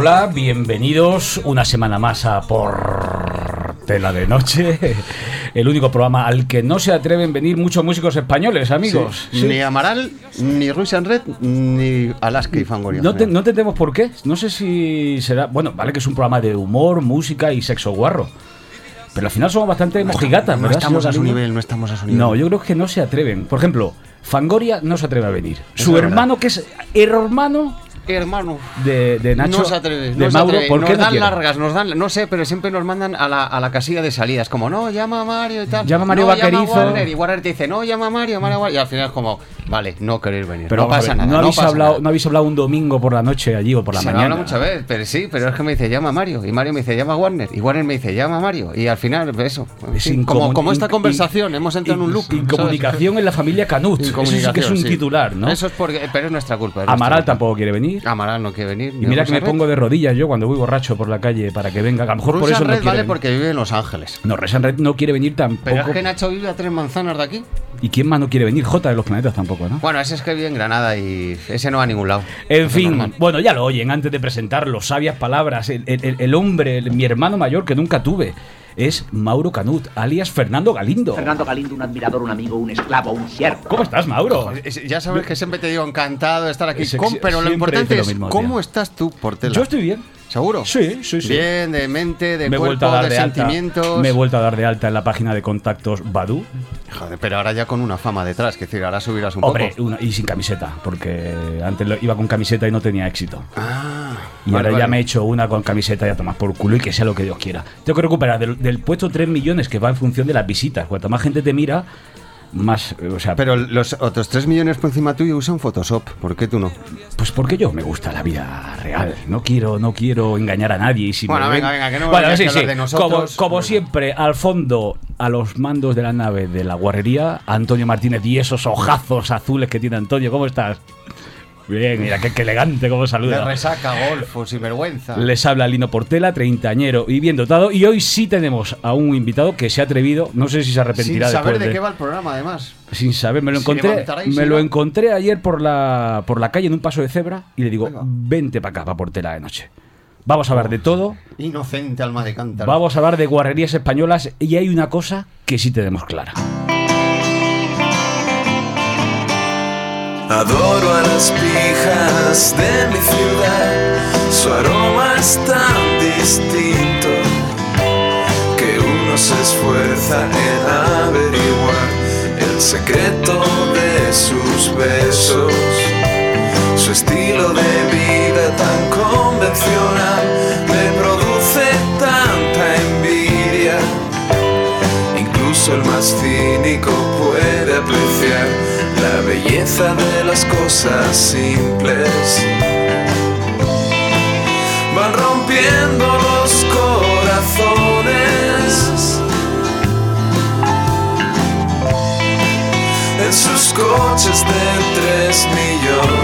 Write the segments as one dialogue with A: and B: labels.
A: Hola, bienvenidos una semana más a Por Tela de Noche, el único programa al que no se atreven a venir muchos músicos españoles, amigos.
B: Ni Amaral, ni Russian Red, ni Alaska y Fangoria.
A: No, no entendemos por qué. No sé si será. Bueno, vale que es un programa de humor, música y sexo guarro. Pero al final somos bastante mojigatas,
B: no, estamos a su nivel, no estamos a su nivel.
A: No, yo creo que no se atreven. Por ejemplo, Fangoria no se atreve a venir. su hermano, que es hermano
B: hermano.
A: De, de Nacho.
B: No se atreve. De Mauro, ¿por qué nos dan largas, nos dan, no sé, pero siempre nos mandan a la, a la casilla de salidas. Como, no, llama a Mario y tal.
A: Llama a Mario no, Vaquerizo. Llama a
B: Warner, y Warner te dice, no, llama a Mario, Mario, Y al final es como, vale, no queréis venir. Pero no pasa nada.
A: No habéis, hablado,
B: nada.
A: no habéis hablado un domingo por la noche allí o por la
B: Se
A: mañana.
B: habla muchas veces, pero sí, pero es que me dice, llama a Mario. Y Mario me dice, llama a Warner. Y Warner me dice, llama a Mario. Y al final, eso. Sí, como, como esta conversación, hemos entrado en un loop.
A: Incomunicación en la familia Canut. Eso sí que es un titular, ¿no?
B: Eso es porque, pero es nuestra culpa.
A: Amaral tampoco quiere venir.
B: Amaral no quiere venir.
A: Y mira que me pongo de rodillas yo cuando voy borracho por la calle para que venga. A lo mejor por eso no
B: Red
A: quiere
B: vale porque vive en Los Ángeles.
A: No, Resan Red no quiere venir tampoco.
B: Pero es que Nacho vive a tres manzanas de aquí.
A: ¿Y quién más no quiere venir? J de los planetas tampoco, ¿no?
B: Bueno, ese es que vive en Granada y ese no va a ningún lado.
A: En fin, bueno, ya lo oyen antes de presentarlo. Sabias palabras. El, el, el hombre, mi hermano mayor que nunca tuve es Mauro Canut, alias Fernando Galindo.
C: Fernando Galindo, un admirador, un amigo, un esclavo, un siervo.
A: ¿Cómo estás, Mauro?
B: Ya sabes que siempre te digo encantado de estar aquí. pero lo importante es cómo estás tú, Portela.
A: Yo estoy bien.
B: ¿Seguro?
A: Sí, sí, sí.
B: Bien, de mente, de
A: me
B: cuerpo, de,
A: de
B: sentimientos.
A: Alta, me he vuelto a dar de alta en la página de contactos Badu.
B: Joder, pero ahora ya con una fama detrás, que decir, ahora subirás un
A: Hombre,
B: poco.
A: Una, y sin camiseta, porque antes lo, iba con camiseta y no tenía éxito.
B: Ah.
A: Y vale, ahora vale. ya me he hecho una con camiseta y a tomar por culo y que sea lo que Dios quiera. Tengo que recuperar del, del puesto 3 millones que va en función de las visitas. Cuanto más gente te mira, más, o sea,
B: pero los otros 3 millones por encima tuyo usan Photoshop, ¿por qué tú no?
A: Pues porque yo me gusta la vida real, no quiero no quiero engañar a nadie y si
B: Bueno,
A: me
B: venga,
A: ven...
B: venga, que no
A: bueno, sí,
B: que
A: sí.
B: de nosotros.
A: Como, como siempre, al fondo, a los mandos de la nave de la guarrería, Antonio Martínez y esos ojazos azules que tiene Antonio, ¿cómo estás? Bien, mira, qué, qué elegante cómo saluda.
B: De resaca, golfo, sin vergüenza.
A: Les habla Lino Portela, treintañero y bien dotado. Y hoy sí tenemos a un invitado que se ha atrevido, no sé si se arrepentirá
B: Sin saber de qué va el programa, además.
A: Sin saber, me lo encontré, me lo encontré ayer por la, por la calle en un paso de cebra y le digo,
B: Venga.
A: vente para acá, para Portela de noche. Vamos a hablar de todo,
B: Inocente alma de cántaro.
A: vamos a hablar de guarrerías españolas y hay una cosa que sí tenemos clara.
D: Adoro a las pijas de mi ciudad, su aroma es tan distinto que uno se esfuerza en averiguar el secreto de sus de las cosas simples. Van rompiendo los corazones en sus coches de tres millones.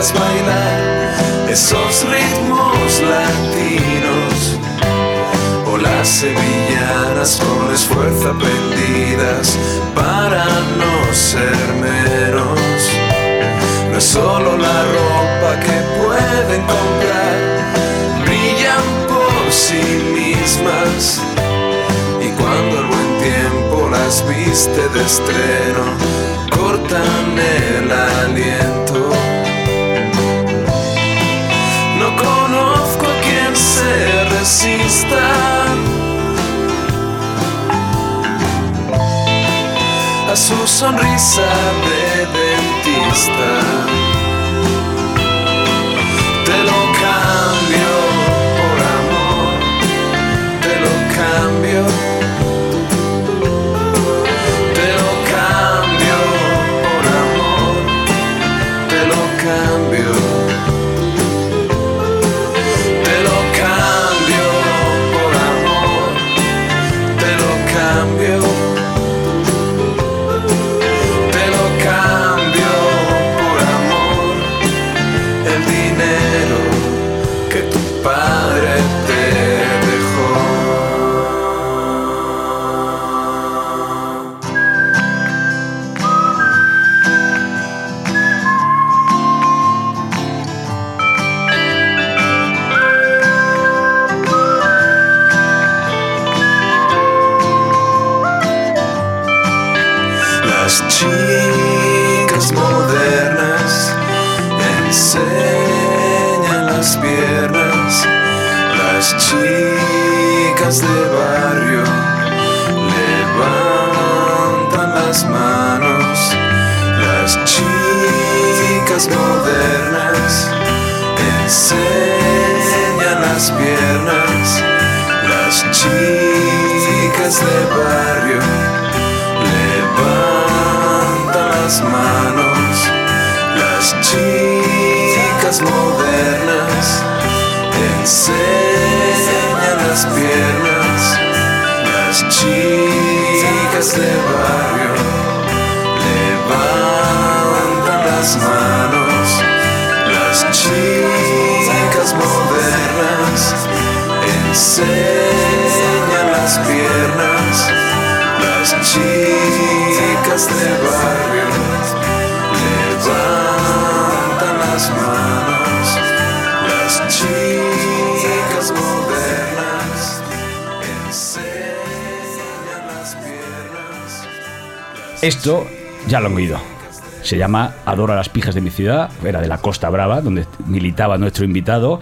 D: Bailar esos ritmos latinos o las sevillanas con esfuerzo aprendidas para no ser menos. No es solo la ropa que pueden comprar, brillan sí mismas. Y cuando el buen tiempo las viste de estreno, cortan el aliento. A su sonrisa de dentista. modernas. Enseñan las piernas, las chicas de barrio. Levantan las manos, las chicas modernas. Enseñan las piernas, las chicas de barrio. Levantan
A: Esto ya lo han oído. Se llama Adoro a las pijas de mi ciudad, era de la Costa Brava, donde militaba nuestro invitado.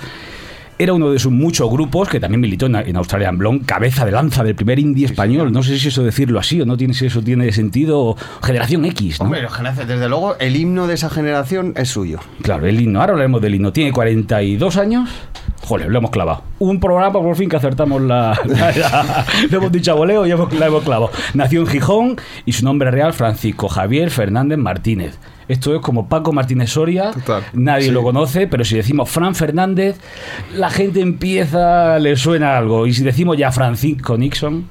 A: Era uno de sus muchos grupos que también militó en, Australia Blonde, cabeza de lanza del primer indie español. No sé si eso decirlo así o no tiene si eso tiene sentido. Generación X, ¿no?
B: Hombre, desde luego el himno de esa generación es suyo.
A: Claro, el himno. Ahora hablaremos del himno. Tiene 42 años. Joder, lo hemos clavado. Un programa por fin que acertamos la. le hemos dicho a voleo y hemos, la hemos clavado. Nació en Gijón y su nombre real Francisco Javier Fernández Martínez. Esto es como Paco Martínez Soria. Nadie lo conoce, pero si decimos Fran Fernández, la gente empieza, le suena algo. Y si decimos ya Francisco Nixon,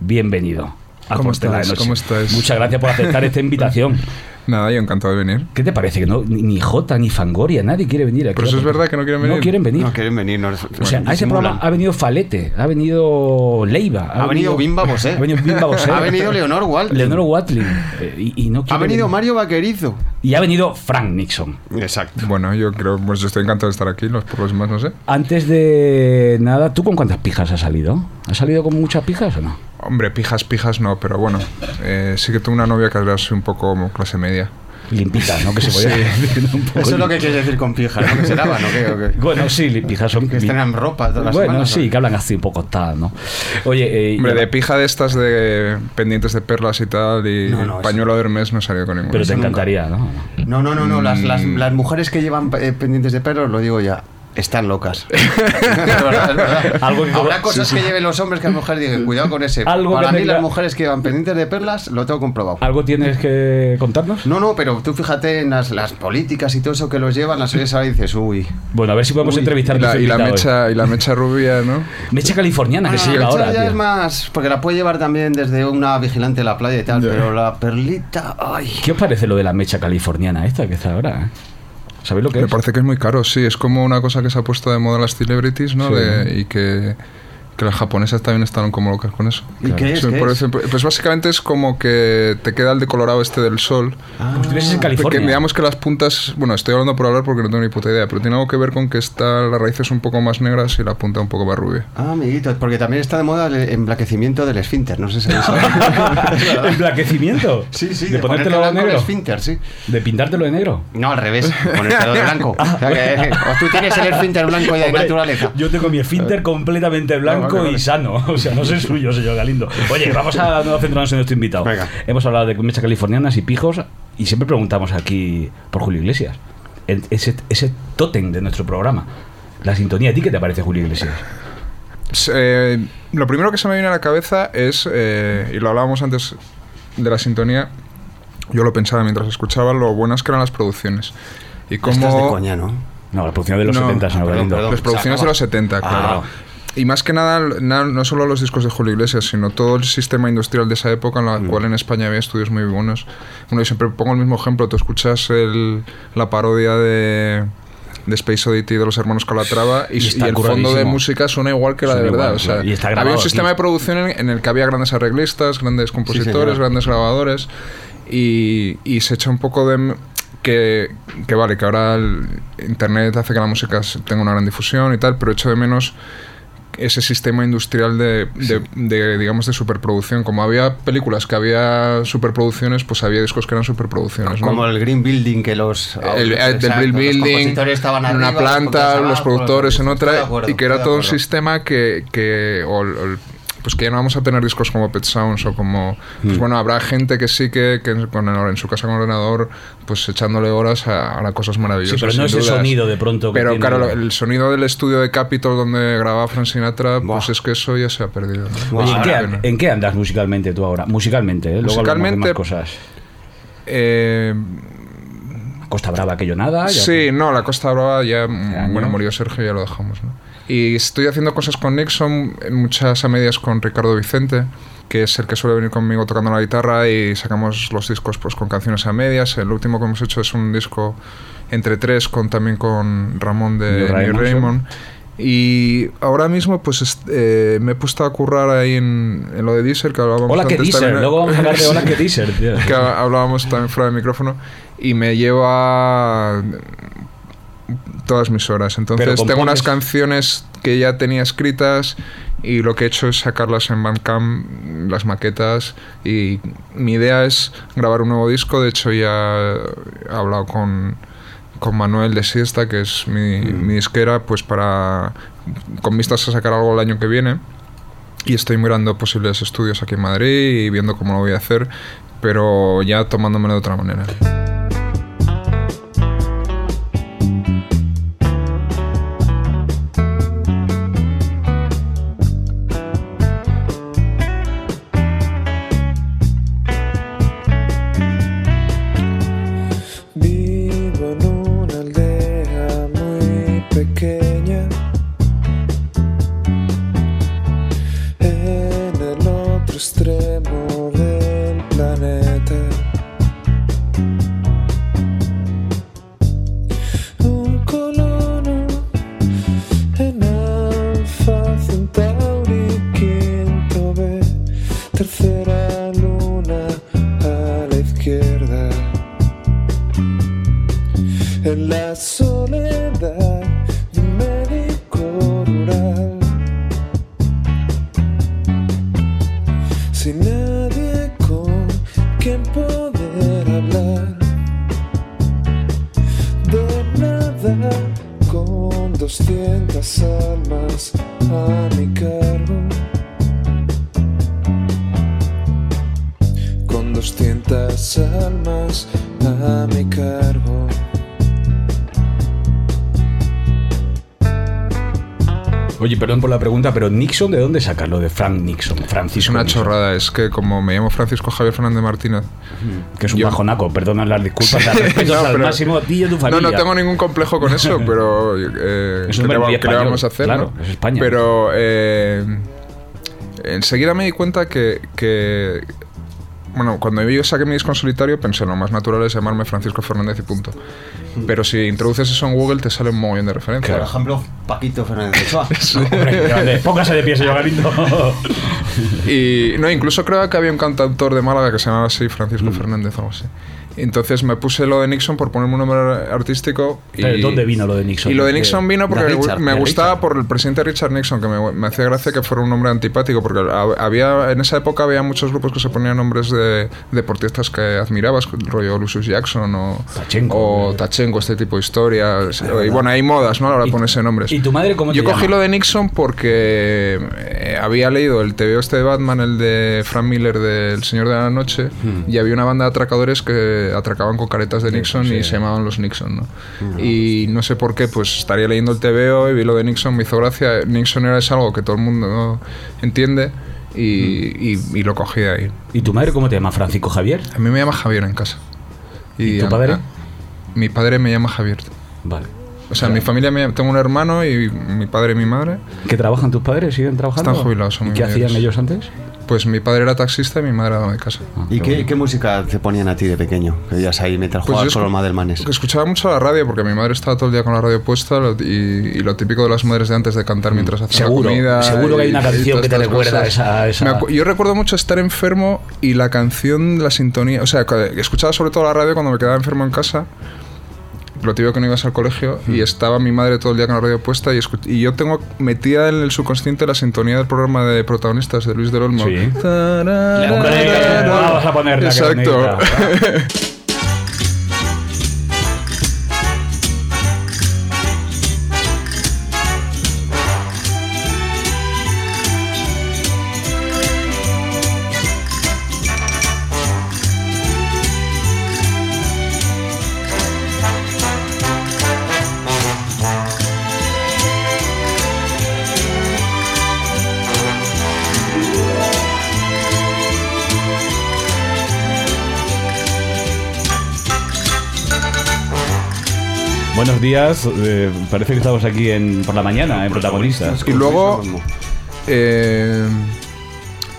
A: bienvenido.
E: ¿Cómo estás? ¿Cómo estás?
A: Muchas gracias por aceptar esta invitación.
E: Nada, yo encantado de venir.
A: ¿Qué te parece? Que no, ni Jota, ni Fangoria, nadie quiere venir aquí.
E: Pero eso es verdad que no quieren venir.
A: No quieren venir.
B: No quieren venir.
A: o sea, a ese programa ha venido Falete, ha venido Leiva.
B: Ha, venido, Bimba Bosé.
A: Ha venido Bimba Bosé.
B: ha venido Leonor Watling.
A: Leonor Watling.
B: Eh, y, no ha venido Mario Vaquerizo.
A: Y ha venido Frank Nixon.
B: Exacto.
E: Bueno, yo creo, pues estoy encantado de estar aquí, los, demás no sé.
A: Antes de nada, ¿tú con cuántas pijas has salido? ¿Has salido con muchas pijas o no?
E: Hombre, pijas, pijas no, pero bueno, eh, sí que tengo una novia que es un poco como clase media
A: limpita, ¿no? Que se podía
B: un poco Eso es lo que quieres decir con pijas, ¿no? Que se lavan, ¿no? ¿Qué,
A: Bueno, sí, pijas son...
B: Que estrenan ropa todas las
A: Bueno,
B: sí,
A: que hablan así un poco tal, ¿no? Oye...
E: Eh, Hombre, de pija de estas de pendientes de perlas y tal y pañuelo de Hermes no salió con ninguna.
A: Pero te encantaría, ¿no?
B: No, no, no, no. Las, las, mm. las mujeres que llevan eh, pendientes de perros, lo digo ya, están locas. Habrá cosas que lleven los hombres que las mujeres digan, cuidado con ese. ¿Algo Para mí, las mujeres que van pendientes de perlas, lo tengo comprobado.
A: ¿Algo tienes que contarnos?
B: No, no, pero tú fíjate en las, las políticas y todo eso que los llevan, las oyes ahora y dices, uy.
A: Bueno, a ver si podemos entrevistar
E: y la, y la mecha Y la mecha rubia, ¿no?
A: Mecha californiana que se lleva ahora.
B: ya es más, porque la puede llevar también desde una vigilante de la playa y tal, pero la perlita, ay.
A: ¿Qué os parece lo de la mecha californiana esta que está ahora? Eh? ¿Sabéis lo que
E: Me
A: es?
E: parece que es muy caro, sí. Es como una cosa que se ha puesto de moda las celebrities, ¿no? y que, que las japonesas también estaban como locas con eso.
B: ¿Y qué es?
E: pues básicamente es como que te queda el decolorado este del sol.
A: Ah, si en California.
E: digamos que las puntas, bueno, estoy hablando por hablar porque no tengo ni puta idea, pero tiene algo que ver con que está las raíces un poco más negras y la punta un poco más rubia.
B: Ah, amiguito, porque también está de moda el emblaquecimiento del esfínter, no sé si sabéis.
A: ¿Emblaquecimiento?
B: Sí, sí,
A: de, de ponértelo de negro.
B: esfínter, sí.
A: ¿De pintártelo de negro?
B: No, al revés, ponértelo de blanco. o, o tú tienes el esfínter blanco y de naturaleza.
A: Yo tengo mi esfínter completamente blanco y sano. O sea, no soy suyo, señor Galindo. Oye, vamos a centrarnos en nuestro invitado. Hemos hablado de mechas californianas y pijos y siempre preguntamos aquí por Julio Iglesias. Ese, ese tótem de nuestro programa. La sintonía. ¿A ti qué te parece Julio Iglesias?
E: Eh, lo primero que se me viene a la cabeza es, eh, y lo hablábamos antes de la sintonía, yo lo pensaba mientras escuchaba, lo buenas que eran las producciones. Y cómo...
B: Estás de coña, ¿no?
A: No, las producciones de los 70, señor Galindo.
E: Las producciones de los 70, claro. Ah. Y más que nada, no solo los discos de Julio Iglesias, sino todo el sistema industrial de esa época, en la mm. cual en España había estudios muy buenos. Bueno, yo siempre pongo el mismo ejemplo. Tú escuchas el, la parodia de, de Space Oddity de los hermanos Calatrava y, y, el fondo de música suena igual que la de verdad. o sea, había un sistema de producción en, el que había grandes arreglistas, grandes compositores, grandes grabadores y, y se echa un poco de que, que, vale, que ahora el Internet hace que la música tenga una gran difusión y tal, pero echo de menos ese sistema industrial de, de, digamos, de superproducción. Como había películas que había superproducciones, pues había discos que eran superproducciones.
B: Como el Green Building, que los...
E: El, Green Building, estaban en una planta, los, productores en otra, y que era todo un sistema que... que o, pues que ya no vamos a tener discos como Pet Sounds o como pues mm. bueno habrá gente que sí que, que con en su casa con ordenador pues echándole horas a, a cosas maravillosas
A: sí, pero no ese sonido de pronto
E: pero claro el sonido del estudio de Capitol donde grababa Frank Sinatra pues es que eso ya se ha perdido
A: ¿en, qué, andas musicalmente tú ahora musicalmente ¿eh? musicalmente cosas.
E: eh,
A: Costa Brava aquello nada
E: sí no la Costa Brava ya bueno murió Sergio y ya lo dejamos ¿no? Y estoy haciendo cosas con Nixon, muchas a medias con Ricardo Vicente, que es el que suele venir conmigo tocando la guitarra y sacamos los discos pues con canciones a medias. El último que hemos hecho es un disco entre tres con también con Ramón de New Raymond. Y ahora mismo pues eh, me he puesto a currar ahí en, lo de Deezer que hablábamos
A: Hola que Deezer, luego vamos a hablar de Hola que Deezer,
E: que hablábamos también fuera del micrófono y me lleva todas mis horas. Entonces tengo unas canciones que ya tenía escritas y lo que he hecho es sacarlas en Bandcamp, las maquetas y mi idea es grabar un nuevo disco. De hecho ya he hablado con, con Manuel de Siesta, que es mi, mm. mi disquera, pues para con vistas a sacar algo el año que viene. Y estoy mirando posibles estudios aquí en Madrid y viendo cómo lo voy a hacer, pero ya tomándomelo de otra manera.
D: con 200 almas a mi cargo. Con 200 almas a mi cargo.
A: Perdón por la pregunta, pero Nixon, ¿de dónde sacas lo de Frank Nixon? Francisco
E: es una chorrada, es que como me llamo Francisco Javier Fernández Martínez.
A: Que es un bajonaco, perdona las disculpas, no, al máximo a ti y a tu familia.
E: No, no tengo ningún complejo con eso, pero. Eh, ¿qué, le, vamos a hacer?
A: Claro, es España.
E: Pero. Eh, enseguida me di cuenta que, que bueno, cuando yo saqué mi disco en solitario pensé lo más natural es llamarme Francisco Fernández y punto. Pero si introduces eso en Google te sale un montón de referencias.
F: Por ejemplo, Paquito Fernández.
A: Hombre. Póngase de pie, señor Galindo.
E: Y no, incluso creo que había un cantautor de Málaga que se llamaba así, Francisco Fernández o algo así. Entonces me puse lo de Nixon por ponerme un nombre artístico. Y,
A: ¿De dónde vino lo de Nixon?
E: Y lo de Nixon vino porque
F: De
E: me-
F: Richard,
E: me
F: de
E: gustaba
F: Richard.
E: por el presidente Richard Nixon, que me, me hacía gracia que fuera un nombre antipático, porque ha- había en esa época había muchos grupos que se ponían nombres de deportistas que admirabas, rollo Lucius Jackson o
A: Tachenko.
E: o Tachenko, este tipo de historias. Y bueno, hay modas, ¿no? Ahora
A: ¿Y-
E: ponerse nombres.
A: ¿Y tu madre cómo te
E: Yo cogí lo de Nixon porque eh, había leído el TVO este de Batman, el de Frank Miller del Señor de la Noche,
A: Hmm.
E: y había una banda de atracadores que atracaban con caretas de Nixon y se llamaban los Nixon, ¿no? Y no sé por qué, pues estaría leyendo el TVO y vi lo de Nixon, me hizo gracia. Nixon era es algo que todo el mundo entiende y, y- y lo cogí ahí.
A: ¿Y tu madre cómo te llama? ¿Francisco Javier?
E: A mí me llama Javier en casa.
A: ¿Y tu padre?
E: a- mi padre me llama Javier.
A: Vale.
E: O sea, en mi familia me, tengo un hermano y mi padre y mi madre.
A: ¿Qué trabajan tus padres? ¿Siguen trabajando?
E: Están jubilados, son
A: ¿Y qué hacían ellos antes?
E: Pues mi padre era taxista y mi madre era ama de casa.
F: ¿Y qué, qué música te ponían a ti de pequeño? Que veías ahí mientras
E: Pues
F: jugabas con los Madelmanes.
E: que escuchaba mucho la radio porque mi madre estaba todo el día con la radio puesta y, y lo típico de las madres de antes de cantar mientras hacían
A: Seguro,
E: la comida.
A: seguro que hay una
E: y
A: canción que te recuerda esa- esa-
E: yo recuerdo mucho estar enfermo y la canción, la sintonía, o sea, que escuchaba sobre todo la radio cuando me quedaba enfermo en casa. Lo típico que no ibas al colegio
A: Mm.
E: y estaba mi madre todo el día con la radio puesta y, y yo tengo metida en el subconsciente la sintonía del programa de protagonistas de Luis del Olmo.
A: Sí.
E: Tararara.
A: La vas a poner, la
E: Exacto.
A: Buenos días, eh, parece que estamos aquí en, por la mañana, en protagonistas.
E: Y luego, eh,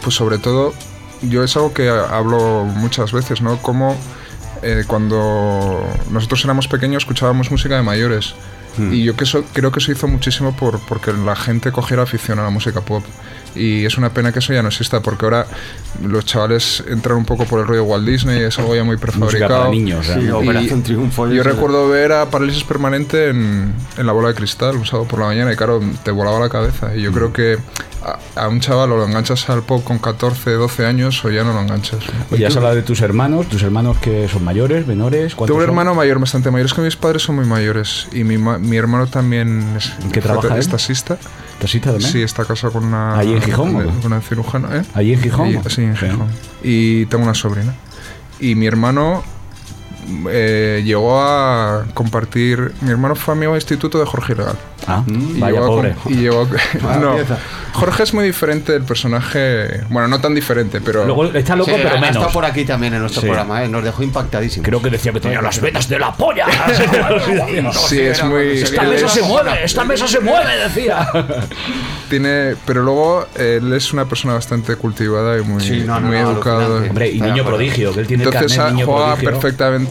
E: pues sobre todo, yo es algo que hablo muchas veces, ¿no? Como eh, cuando nosotros éramos pequeños escuchábamos música de mayores. Y yo que eso, creo que eso hizo muchísimo por, porque la gente cogiera afición a la música pop. Y es una pena que eso ya no exista, porque ahora los chavales entran un poco por el rollo Walt Disney, es algo ya muy prefabricado.
A: para niños.
F: Sí,
A: realmente.
F: Operación Triunfo. y
E: Yo recuerdo ver a Parálisis Permanente en, en la bola de cristal un sábado por la mañana y claro, te volaba la cabeza. Y yo creo que a, a un chaval o lo enganchas al pop con 14, 12 años o ya no lo enganchas.
A: Oye, has hablado de tus hermanos, tus hermanos que son mayores, menores. ¿cuántos
E: Tengo un hermano mayor, bastante mayor. Es que mis padres son muy mayores y mi, mi hermano también es,
A: ¿En qué trabaja
E: es taxista.
A: ¿Taxista también?
E: Sí, está casado con una.
A: ¿Allí en Gijón?
E: Con una cirujana, ¿eh?
A: ¿Allí en Gijón?
E: Y- sí, en. Gijón. Y tengo una sobrina. Y mi hermano eh, llegó a compartir. Mi hermano fue amigo de instituto de Jorge Ilegal.
A: Ah,
E: Y
A: vaya
E: llegó
A: pobre.
E: y llegó a- no,
F: pieza.
E: Jorge es muy diferente del personaje. Bueno, no tan diferente, pero.
A: Luego está loco,
B: Sí,
A: pero
B: ha
A: menos.
B: estado por aquí también en nuestro
A: Sí.
B: programa, ¿eh? nos dejó impactadísimos.
A: Creo que decía que tenía las venas de la polla.
E: sí, es muy.
A: Esta mesa
E: es-
A: se mueve, esta mesa se mueve, decía.
E: tiene, pero luego él es una persona bastante cultivada y muy,
B: Sí, no, no,
E: muy
B: no,
E: educado.
B: alucinante.
A: Hombre, y niño prodigio, que él tiene
E: Entonces
A: el carnet niño
E: juega
A: prodigio.
E: perfectamente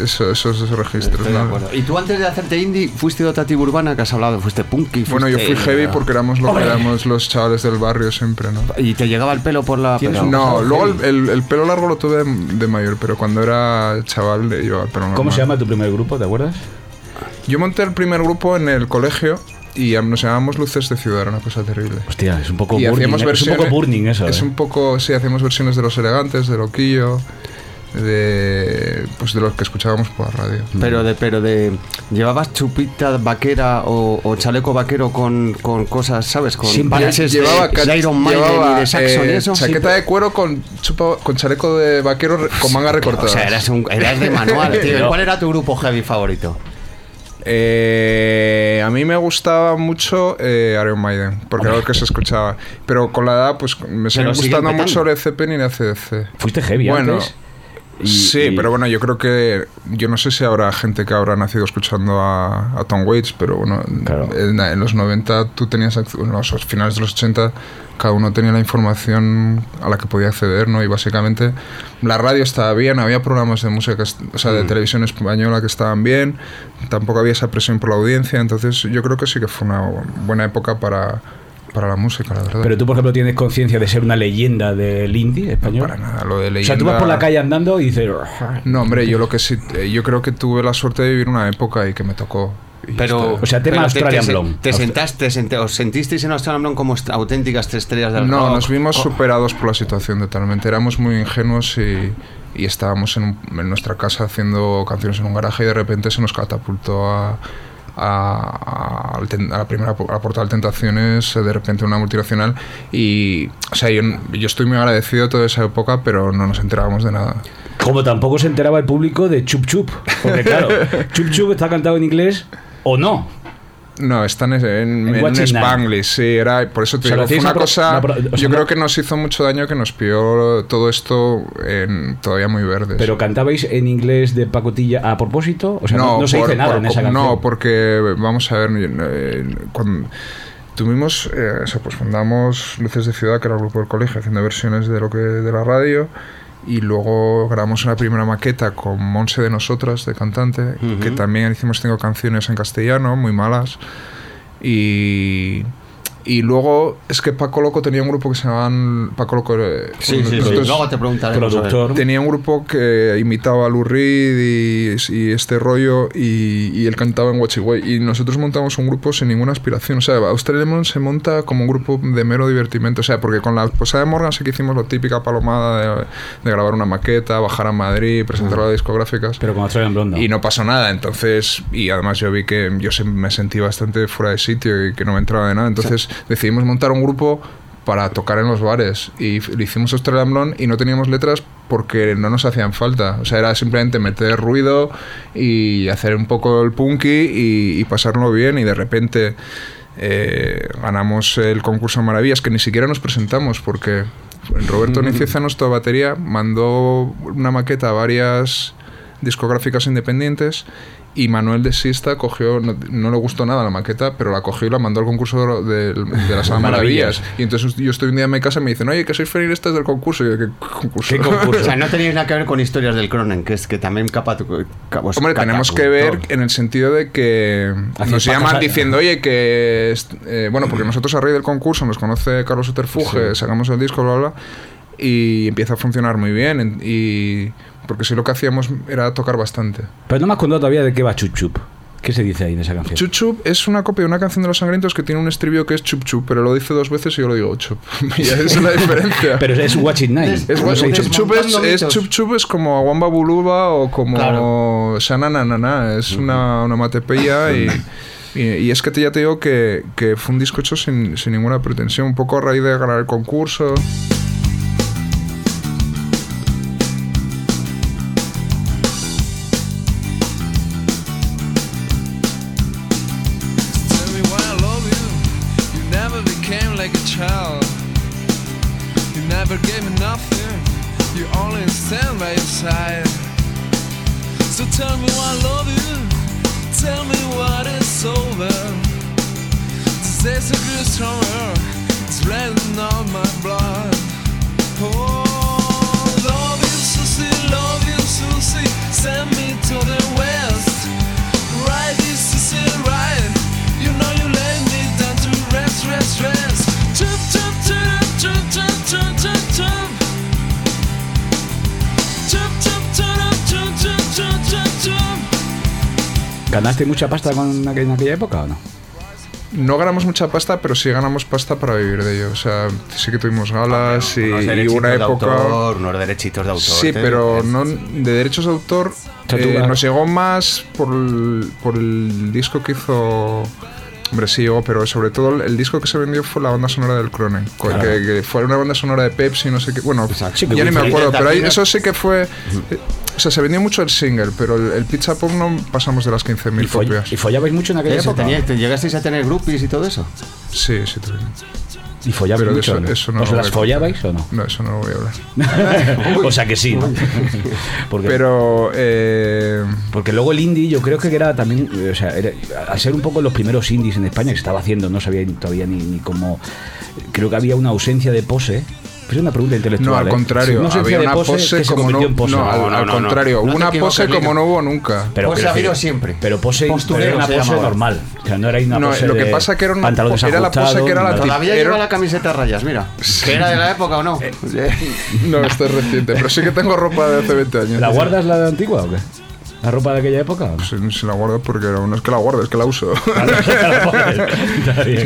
E: eso- esos registros.
B: Estoy de
E: ¿no?
B: acuerdo. Y tú antes de hacerte indie, fuiste de otra tribu urbana que has hablado, fuiste punky.
E: Bueno, yo fui
B: fuiste-
E: heavy porque éramos lo que éramos los chavales del barrio siempre, ¿no?
B: Y te llegaba el pelo por la... pero-
E: No, luego el, el- el pelo largo lo tuve de, mayor, pero cuando era chaval eh, llevaba el pelo
A: ¿Cómo
E: normal.
A: se llama tu primer grupo, te acuerdas?
E: Yo monté el primer grupo en el colegio y nos llamábamos Luces de Ciudad, era una cosa terrible.
A: Hostia, es un poco
E: y
A: burning.
E: hacíamos
A: ¿eh? Es un poco burning eso.
E: Es
A: ¿eh?
E: un poco, sí, hacíamos versiones de los elegantes, de Loquillo, de pues de los que escuchábamos por la radio.
B: Pero de, pero de. ¿Llevabas chupita vaquera o, o chaleco vaquero con, con cosas, ¿sabes? Con parches de-
E: llevaba,
B: de, Iron Maiden
E: llevaba,
B: y de Saxon y
E: eh,
B: eso.
E: chaqueta de cuero con, chupa- con chaleco de vaquero con manga recortada.
B: O sea, eras, un, eras de manual, tío. ¿Cuál era tu grupo heavy favorito?
E: Eh, a mí me gustaba mucho eh, Iron Maiden, porque era lo que se escuchaba. Pero con la edad, pues me sigue gustando mucho Led Zeppelin y ACDC.
A: Fuiste heavy
E: Bueno,
A: antes. Y-
E: Sí,
A: y-
E: pero bueno, yo creo que. Yo no sé si habrá gente que habrá nacido escuchando a, a Tom Waits, pero bueno,
A: Claro.
E: en, en los 90 tú tenías. En los finales de los 80, cada uno tenía la información a la que podía acceder, ¿no? Y básicamente la radio estaba bien, había programas de música, o sea, de televisión española que estaban bien, tampoco había esa presión por la audiencia, entonces yo creo que sí que fue una buena época para, para la música, la verdad.
A: Pero tú, por ejemplo, tienes conciencia de ser una leyenda del indie español.
E: para nada, lo de
A: O sea, tú vas por
E: leyenda-
A: la calle andando y dices.
E: No, hombre, yo lo que sí, eh, yo creo que tuve la suerte de vivir una época y que me tocó.
B: Pero.
A: O sea, tema
B: pero
A: Australian
B: te,
A: Blonde.
B: Te, sentaste, sent- os sentisteis en Australian Blonde como auténticas tres estrellas del
E: no,
B: rock?
E: nos vimos
B: Oh,
E: superados por la situación totalmente. Éramos muy ingenuos y, y estábamos en, en nuestra casa haciendo canciones en un garaje y de repente se nos catapultó a, a, a la primera a portada de Tentaciones, eh, de repente una multinacional. Y, o sea, yo, yo estoy muy agradecido de toda esa época, pero no nos enterábamos de nada.
A: Como tampoco se enteraba el público de Chup Chup. Porque claro, Chup Chup está cantado en inglés o no.
E: No, están en, en,
A: En.
E: Spanglish, sí, era, por eso te digo, fue una
A: pro-
E: cosa,
A: pro- o sea,
E: yo
A: una-
E: creo que nos hizo mucho daño que nos pilló todo esto en, todavía muy verdes.
A: Pero cantabais en inglés de pacotilla a propósito. O sea, no, no se
E: por-
A: dice nada
E: por-
A: en esa canción.
E: No, porque, vamos a ver, eh, cuando tuvimos, eh, o sea, pues fundamos Luces de Ciudad, que era el grupo del colegio, haciendo versiones de lo que de la radio, y luego grabamos una primera maqueta con Monse de Nosotras, de cantante, que también hicimos cinco canciones en castellano, muy malas, y... Y luego es que Paco Loco tenía un grupo que se llamaban Paco Loco. eh,
B: Sí, sí, sí. Luego te.
A: Productor.
E: Tenía un grupo que imitaba a Lou Reed y, y este rollo y, y él cantaba en Way y nosotros montamos un grupo sin ninguna aspiración. O sea, Australian Lemon se monta como un grupo de mero divertimento. O sea, porque con la posada de Morgan sí que hicimos la típica palomada de, de grabar una maqueta, bajar a Madrid, presentar a las discográficas.
A: Pero con Australian Blonde. no.
E: Y no pasó nada, entonces, y además yo vi que yo se- me sentí bastante fuera de sitio y que no me entraba de nada, entonces decidimos montar un grupo para tocar en los bares y le hicimos Australian y no teníamos letras porque no nos hacían falta, o sea, era simplemente meter ruido y hacer un poco el punky y, y pasarlo bien y de repente eh, ganamos el concurso Maravillas que ni siquiera nos presentamos porque Roberto Nicieza, nuestra batería, mandó una maqueta a varias discográficas independientes y Manuel de Sista cogió, no, no le gustó nada la maqueta, pero la cogió y la mandó al concurso de, de las Maravillas. Y entonces yo estoy un día en mi casa y me dicen, oye, que sois feministas del concurso. Y yo, ¿qué concurso?
A: ¿Qué concurso?
B: O sea, no tenéis nada que ver con historias del Cronen, que es que también capa tu-
E: Hombre, tenemos que ver en el sentido de que nos llaman
A: pajas-
E: diciendo, oye, que. eh, bueno, porque nosotros a raíz del concurso nos conoce Carlos Soterfuge, sacamos el disco, bla, bla, y empieza a funcionar muy bien. en- y porque sí lo que hacíamos era tocar bastante.
A: Pero no me has contado todavía de qué va Chup Chup. ¿Qué se dice ahí en esa canción?
E: Chup Chup es una copia de una canción de los sangrientos que tiene un estribillo que es Chup Chup, pero lo dice dos veces y yo lo digo Chup. y esa es la diferencia.
A: Pero es Watching Night.
E: Es,
B: dice,
E: chup chup es, chup chup es como Wamba Buluba o como
B: Claro.
E: Shana Nanana, es una, una matepeya y, y, y es que te, ya te digo que, que fue un disco hecho sin, sin ninguna pretensión, un poco a raíz de ganar el concurso.
A: Mucha pasta con en aquella época o no?
E: No ganamos mucha pasta, pero sí ganamos pasta para vivir de ello. O sea, sí que tuvimos galas y,
B: Unos
E: y
B: derechitos
E: una
B: de
E: época...
B: autor, unos derechitos de autor.
E: Sí,
B: te-
E: pero no de derechos de autor. eh, nos llegó más por el, por el disco que hizo. Hombre, sí llegó, pero sobre todo el, disco que se vendió fue la banda sonora del Cronen.
A: Claro.
E: que, que fue una banda sonora de Pepsi, no sé qué. Bueno,
A: que
E: ya ni me acuerdo, pero ahí, eso sí que fue. O sea, se vendió mucho el single, pero el, el Pizza Pop no pasamos de las 15.000
A: ¿Y, foll-
E: copias.
A: ¿Y follabais mucho en aquella
B: Eso,
A: época?
B: tenía- ¿te ¿Llegasteis a tener groupies y todo eso?
E: Sí, sí, te-
A: ¿Y follabais
E: Pero
A: mucho?
E: eso-
A: no?
E: eso no
A: ¿Os las follabais o no?
E: No, eso no lo voy a hablar.
A: o sea que sí, ¿no? Porque,
E: Pero. Eh,
A: porque luego el indie yo creo que era también, o sea, era- al ser un poco los primeros indies en España que se estaba haciendo, no sabía todavía ni, ni cómo... Creo que había una ausencia de pose. Pero es una pregunta intelectual.
E: no, al
A: ¿eh?
E: contrario,
A: Una ausencia
E: había una pose,
A: que se
E: como no.
A: en pose.
E: no, al,
B: No, no,
E: al contrario,
B: no. No te
E: una pose como no hubo nunca.
A: Pero,
B: Pose ha habido siempre.
A: Pero pose, pero era una
B: se
A: pose
B: llamaba.
A: normal. O sea, no era una
E: No,
A: pose
E: lo que pasa que era un-
A: pantalón
E: era la pose que era la
B: Todavía
E: Era-
B: lleva la camiseta a rayas, mira. ¿Que era de la época o no?
E: No, esto es reciente, pero sí que tengo ropa de hace 20 años.
A: ¿La guardas la de antigua o qué? ¿La ropa de aquella época?
E: sí la guardo porque no es que la guardo, es que la uso.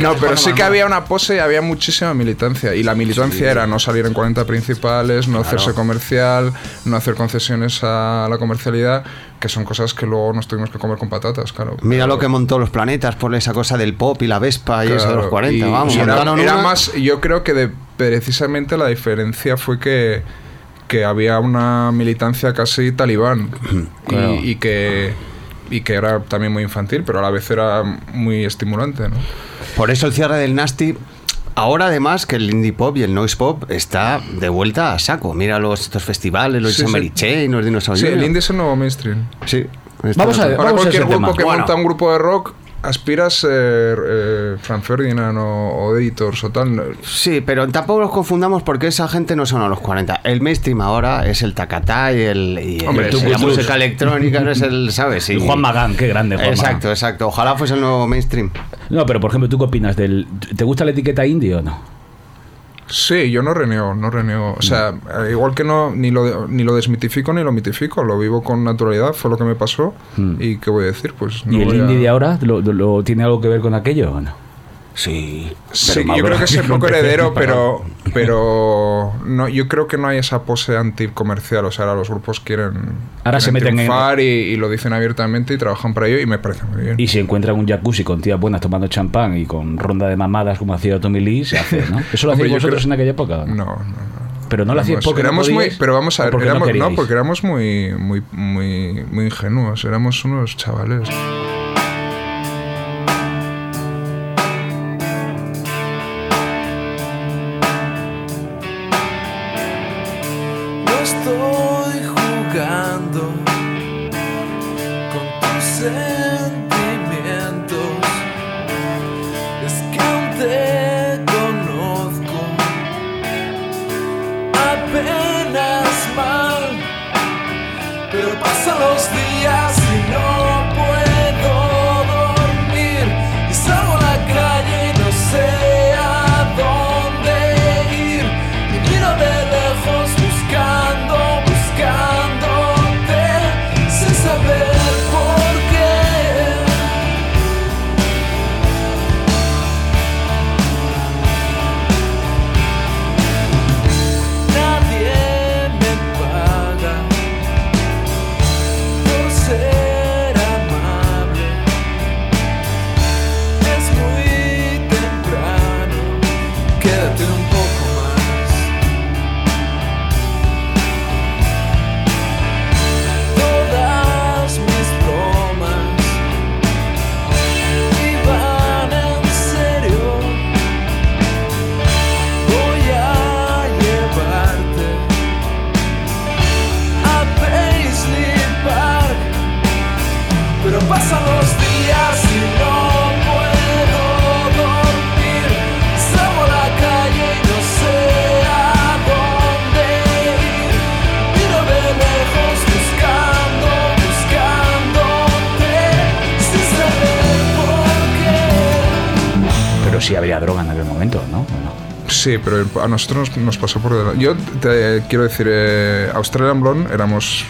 E: No, pero sí que había una pose y había muchísima militancia. Y la militancia era no salir en 40 principales, no hacerse comercial, no hacer concesiones a la comercialidad, que son cosas que luego nos tuvimos que comer con patatas, claro.
B: Mira lo que montó los planetas por esa cosa del pop y la Vespa y eso de los
E: Claro,
B: 40.
E: y-
B: vamos,
E: y era,
B: montaron
E: era
B: una-
E: más, yo creo que de, precisamente la diferencia fue que, que había una militancia casi talibán
A: Claro.
E: y, y que y que era también muy infantil, pero a la vez era muy estimulante, ¿no?
B: Por eso el cierre del Nasty. Ahora además que el indie pop y el noise pop está de vuelta a saco. Mira los estos festivales, los
E: Sí, sí.
B: Chain, los dinosaurios.
E: Sí, el indie es el nuevo mainstream.
B: Sí.
A: Vamos a ver.
E: Ahora
A: Vamos a
E: cualquier
A: ese
E: grupo
A: tema.
E: que
A: Bueno.
E: monta un grupo de rock aspira a ser eh, Frank Ferdinand o, o Editors o tal.
B: Sí, pero tampoco los confundamos porque esa gente no son a los 40. El mainstream ahora es el tacatá y, el, y
E: Hombre,
B: el-
E: el
B: la música electrónica, no es el, ¿sabes?
A: Y Juan Magán, qué grande Juan
B: Exacto,
A: Magán.
B: exacto. Ojalá fuese el nuevo mainstream.
A: No, pero por ejemplo, ¿tú qué opinas del... ¿Te gusta la etiqueta indie o no?
E: Sí, yo no reniego, no reniego. O sea, eh, igual que no, ni lo, ni lo desmitifico ni lo mitifico, lo vivo con naturalidad, fue lo que me pasó.
A: Hmm.
E: ¿Y qué voy a decir? Pues no
A: ¿Y el
E: a-
A: indie de ahora lo, lo- tiene algo que ver con aquello o no?
B: Sí.
E: Sí, yo creo que es un poco heredero, pero, pero no, yo creo que no hay esa pose anticomercial. O sea, ahora los grupos quieren,
A: Ahora se meten en-
E: y, y lo dicen abiertamente y trabajan para ello y me parece muy bien.
A: Y si encuentran un jacuzzi con tías buenas tomando champán y con ronda de mamadas como hacía Tommy Lee, se hace, ¿no? ¿Eso lo hacéis vosotros
E: creo-
A: en aquella época?
E: No,
A: no?
E: no.
A: Pero no lo hacíais
E: Éramos-
A: porque no
E: éramos muy, pero vamos a
A: ¿o
E: ver,
A: porque
E: éramos, no, porque éramos muy, muy, muy, muy ingenuos, éramos unos chavales.
A: Sí habría droga en aquel momento, ¿no?
E: Sí, pero a nosotros nos, nos pasó por delante. Yo te quiero decir, eh, Australian Blonde éramos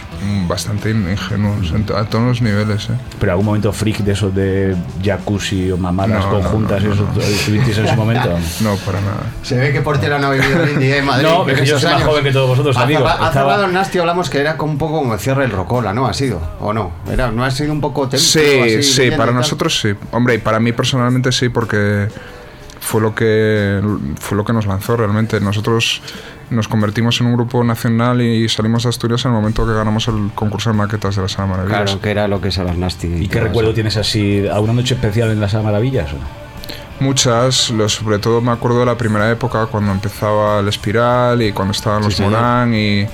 E: bastante in- ingenuos en to- a todos los niveles. ¿eh?
A: Pero algún momento freak de esos de jacuzzi o mamadas
E: No, no,
A: conjuntas,
E: no, no,
A: eso tuvisteis en su momento. ¿o no?
E: Para nada.
B: Se ve que Portela no ha vivido en Madrid.
A: No, es que yo soy más
B: años.
A: joven que todos vosotros,
B: Ha
A: amigo.
B: cerra- Ha
A: Estaba-
B: cerrado el Nasty, hablamos que era como un poco como el cierre del Rocola, ¿no? Ha sido, ¿o no? Era, ¿No ha sido un poco templo,
E: Sí,
B: así,
E: sí, para nosotros sí. Hombre, y para mí personalmente sí, porque fue lo que fue lo que nos lanzó realmente. Nosotros nos convertimos en un grupo nacional y salimos a Asturias en el momento que ganamos el concurso de maquetas de la Sala Maravillas.
B: Claro, que era lo que es a las Nasty.
A: ¿Y qué recuerdo tienes así? ¿A una noche especial en las Maravillas? o no?
E: Muchas, lo- sobre todo me acuerdo de la primera época cuando empezaba el Espiral y cuando estaban los
B: señor.
E: Morán y,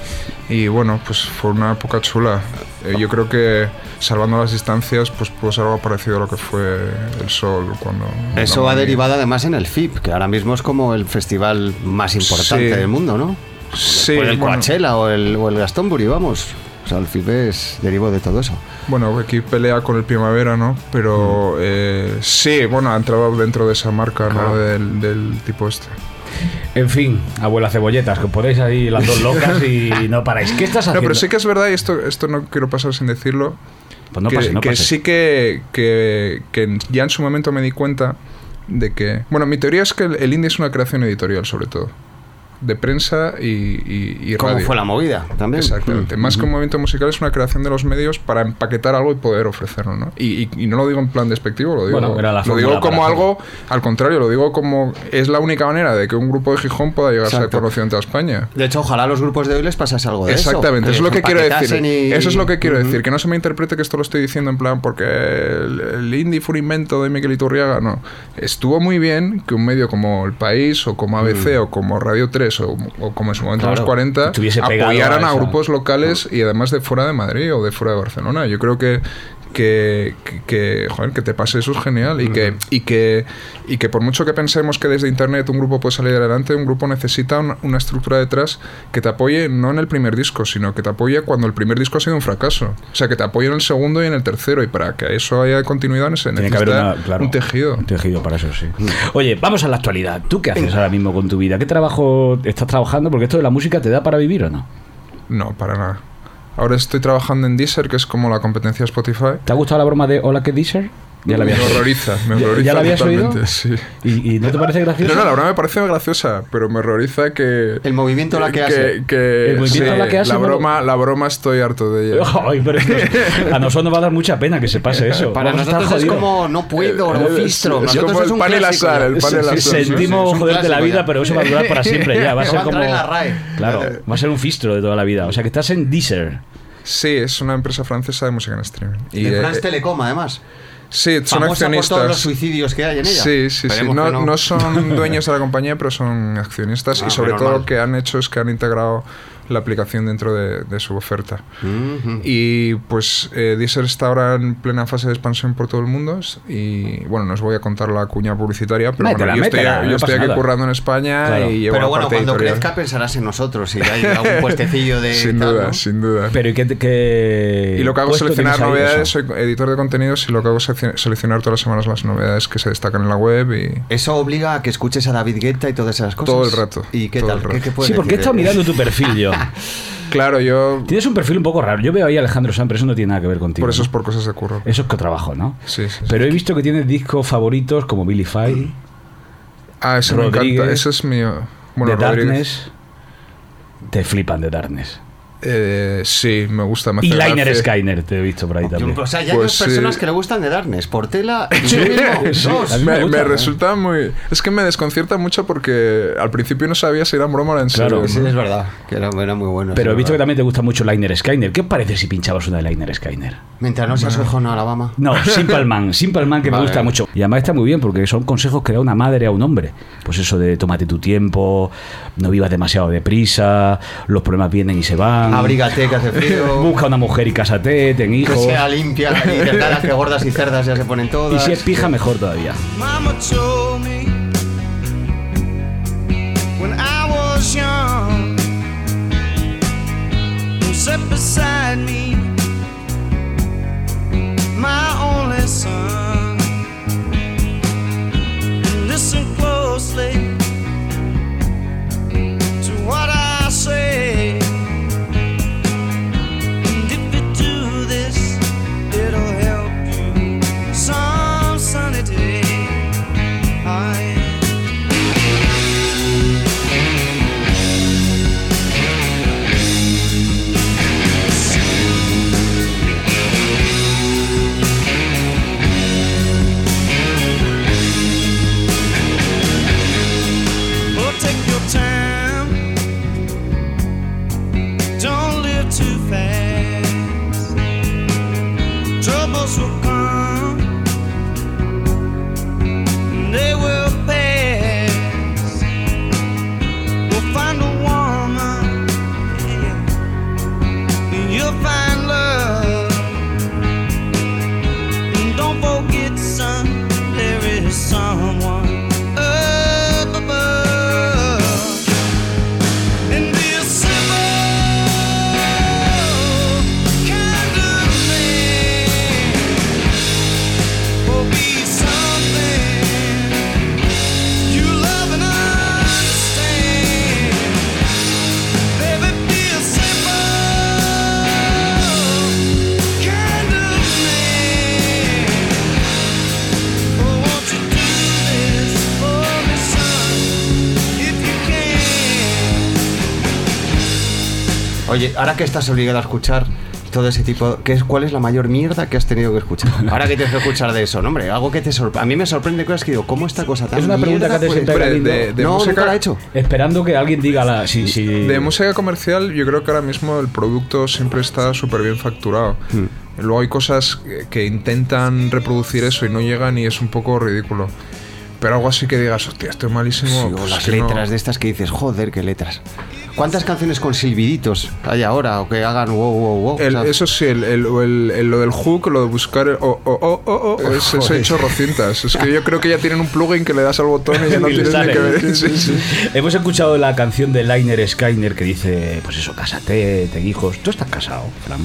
E: y bueno, pues fue una época chula. Eh, yo creo que salvando las distancias pues pudo ser algo parecido a lo que fue el Sol cuando...
B: Eso ha derivado además en el FIP, que ahora mismo es como el festival más importante
E: Sí.
B: del mundo, ¿no?
E: Sí,
B: el
E: bueno,
B: Coachella o el, o el Glastonbury, vamos. O sea, el FIP es derivo de todo eso.
E: bueno, aquí pelea con el Primavera, ¿no? Pero eh, sí, bueno, ha entrado dentro de esa marca, ¿no? Del, del tipo este.
A: En fin, abuela cebolletas, que podéis ahí las dos locas y no paráis. ¿Qué estás
E: No,
A: haciendo?
E: pero sí que es verdad, y esto, esto no quiero pasar sin decirlo,
A: Pues no
E: que,
A: pase, no
E: que
A: pase.
E: sí que, que, que ya en su momento me di cuenta de que... Bueno, mi teoría es que el, el indie es una creación editorial, sobre todo. De prensa y, y, y
B: ¿Cómo
E: radio.
B: fue la movida? También.
E: Exactamente.
B: Mm.
E: Más que un movimiento musical es una creación de los medios para empaquetar algo y poder ofrecerlo, ¿no? Y, y- y no lo digo en plan despectivo, lo digo,
A: Bueno, era la
E: lo digo como algo, al contrario, lo digo como es la única manera de que un grupo de Gijón pueda llegar a ser
B: Exacto.
E: conocido en toda España.
B: De hecho, ojalá a los grupos de hoy les pasase algo de eso.
E: Exactamente, eso es lo que quiero decir. Eso es lo que quiero decir. Que no se me interprete que esto lo estoy diciendo en plan porque el, el indie fue un invento de Miquel Iturriaga. No. Estuvo muy bien que un medio como El País o como ABC o como Radio 3 o, o como en su momento.
B: Claro,
E: los 40
A: estuviese pegado
E: apoyaran
A: a
E: grupos locales y además de fuera de Madrid o de fuera de Barcelona. Yo creo que que, que, que, joder, que te pase eso es genial y, que, y, que, y que por mucho que pensemos que desde internet un grupo puede salir adelante, un grupo necesita una, una estructura detrás que te apoye no en el primer disco, sino que te apoye cuando el primer disco ha sido un fracaso. O sea, que te apoye en el segundo y en el tercero y para que eso haya continuidad se
A: Tiene que haber
E: necesita
A: una- claro,
E: un tejido.
A: Un tejido para eso, sí. Oye, vamos a la actualidad. ¿Tú qué haces ahora mismo con tu vida? ¿Qué trabajo estás trabajando? Porque esto de la música te da para vivir o no.
E: No, para nada. Ahora estoy trabajando en Deezer, que es como la competencia de Spotify.
A: ¿Te ha gustado la broma de Hola, que Deezer? Ya la
E: me horroriza, me
A: ¿Ya-
E: horroriza
A: ya la habías
E: totalmente,
A: oído?
E: sí.
A: ¿Y, y no te parece gracioso?
E: No, no, la broma me parece graciosa, pero me horroriza que...
B: El movimiento la que hace.
E: que-
A: El movimiento
E: sí,
A: la que hace,
E: la broma, la broma estoy harto de ella.
A: Ay, pero es- a nosotros nos va a dar mucha pena que se pase eso.
B: Para
A: Vamos
B: nosotros es como no puedo, no fistro.
E: es
B: Nosotros
E: como el
B: un
E: pan y la sal, el pan y la sal.
B: Sí, sí, sí,
A: Sentimos
B: es un
A: joderte la vida,
B: ya.
A: pero eso va a durar para siempre ya. Va a
B: Que
A: ser
B: va a
A: como. Claro, va a ser un fistro de toda la vida. O sea que estás en Deezer.
E: Sí, es una empresa francesa de música en streaming. Y,
B: De
E: eh,
B: France Telecom, además.
E: sí, son
B: Famosa por todos los
E: accionistas.
B: suicidios que hay en ella.
E: Sí, sí, sí. No, no son dueños de la compañía, pero son accionistas.
B: Ah,
E: y sobre
B: menos
E: todo lo que han hecho es que han integrado la aplicación dentro de, de su oferta. Y pues eh, Deezer está ahora en plena fase de expansión por todo el mundo. Y bueno, no os voy a contar la cuña publicitaria, pero
A: Métela,
E: bueno, yo estoy,
A: métela,
E: yo estoy aquí
A: nada.
E: currando en España
A: Claro.
E: y llevo
B: Pero bueno,
E: parte
B: cuando
E: editorial.
B: crezca pensarás en nosotros y hay algún puestecillo de.
E: Sin
B: tal,
E: duda,
B: ¿no?
E: sin duda.
A: Pero ¿y qué, qué
E: Y lo que hago es seleccionar novedades,
A: eso?
E: soy editor de contenidos y lo que hago es seleccion- seleccionar todas las semanas las novedades que se destacan en la web y
B: Eso obliga a que escuches a David Guetta y todas esas cosas.
E: Todo el rato,
B: ¿Y qué tal? ¿Qué, qué
A: Sí, porque he estado mirando tu perfil yo.
E: claro, yo
A: Tienes un perfil un poco raro. Yo veo ahí a Alejandro San, pero eso no tiene nada que ver contigo.
E: por eso es por cosas de curro.
A: Eso es que trabajo, ¿no?
E: Sí, sí, sí.
A: Pero he visto que tienes discos favoritos como Billy Fay,
E: Ah, ese me
A: Rodríguez,
E: encanta, ese es mío. Bueno,
A: The
E: Rodríguez.
A: Darkness. Te flipan de Darkness.
E: Eh, sí, me gusta. Me
A: Y Liner
E: gracia.
A: Skyner, te he visto por ahí también.
B: O sea, ya hay
E: Pues
B: dos personas
E: sí.
B: que le gustan de Darkness. Portela y
A: Sí, sí, me
E: Me,
A: gusta,
E: me
A: ¿eh?
E: resulta muy. Es que me desconcierta mucho porque al principio no sabía si era broma o en
A: Claro,
E: serio.
B: Sí,
E: ¿no?
B: es verdad. Que era, era muy bueno.
A: Pero
B: sí,
A: he visto que también te gusta mucho Liner Skyner. ¿Qué os parece si pinchabas una de Liner Skyner?
B: Mientras no seas ojo en Alabama.
A: No, Simple Man, Simple Man que me gusta mucho. Y además está muy bien porque son consejos que da una madre a un hombre. Pues eso de tómate tu tiempo, no vivas demasiado deprisa, los problemas vienen y se van.
B: Abrígate que hace frío.
A: Busca una mujer y cásate, ten
B: que
A: hijos.
B: sea limpia y delgada, que gordas y cerdas ya se ponen
A: Y
B: todas.
A: si es pija, mejor todavía.
D: Mama told me when I was young, sat beside me, my only son. Listen closely to what I say.
F: Oye, ahora que estás obligado a escuchar todo ese tipo, ¿qué es, ¿cuál es la mayor mierda que has tenido que escuchar? Ahora que tienes que escuchar de eso, no, hombre, algo que te sorprende. A mí me sorprende cosas que digo, ¿cómo esta cosa tan
A: Es una pregunta que haces
F: puede-
A: en
E: Hombre, de, de
F: no,
E: música,
F: nunca la he hecho.
A: Esperando que alguien diga la. Si, si,
E: de música comercial, yo creo que ahora mismo el producto siempre está súper bien facturado. Luego hay cosas que- intentan reproducir eso y no llegan y es un poco ridículo. Pero algo así que digas, hostia, estoy malísimo.
F: Sí, o
E: pues
F: las
E: que no.
F: letras de estas que dices, joder, qué letras. ¿Cuántas canciones con silbiditos hay ahora o que hagan wow, wow, wow?
E: El-
F: O sea,
E: eso sí, el, el- o el- el- lo del hook, lo de buscar el oh, oh, oh, oh, oh, es, eso he hecho rocientas. Es que yo creo que ya tienen un plugin que le das al botón y ya no
A: Y
E: tienes ni que ver. Sí, sí.
A: Hemos escuchado la canción de Liner Skyner que dice, pues eso, cásate, te hijos. ¿Tú estás casado, Fran?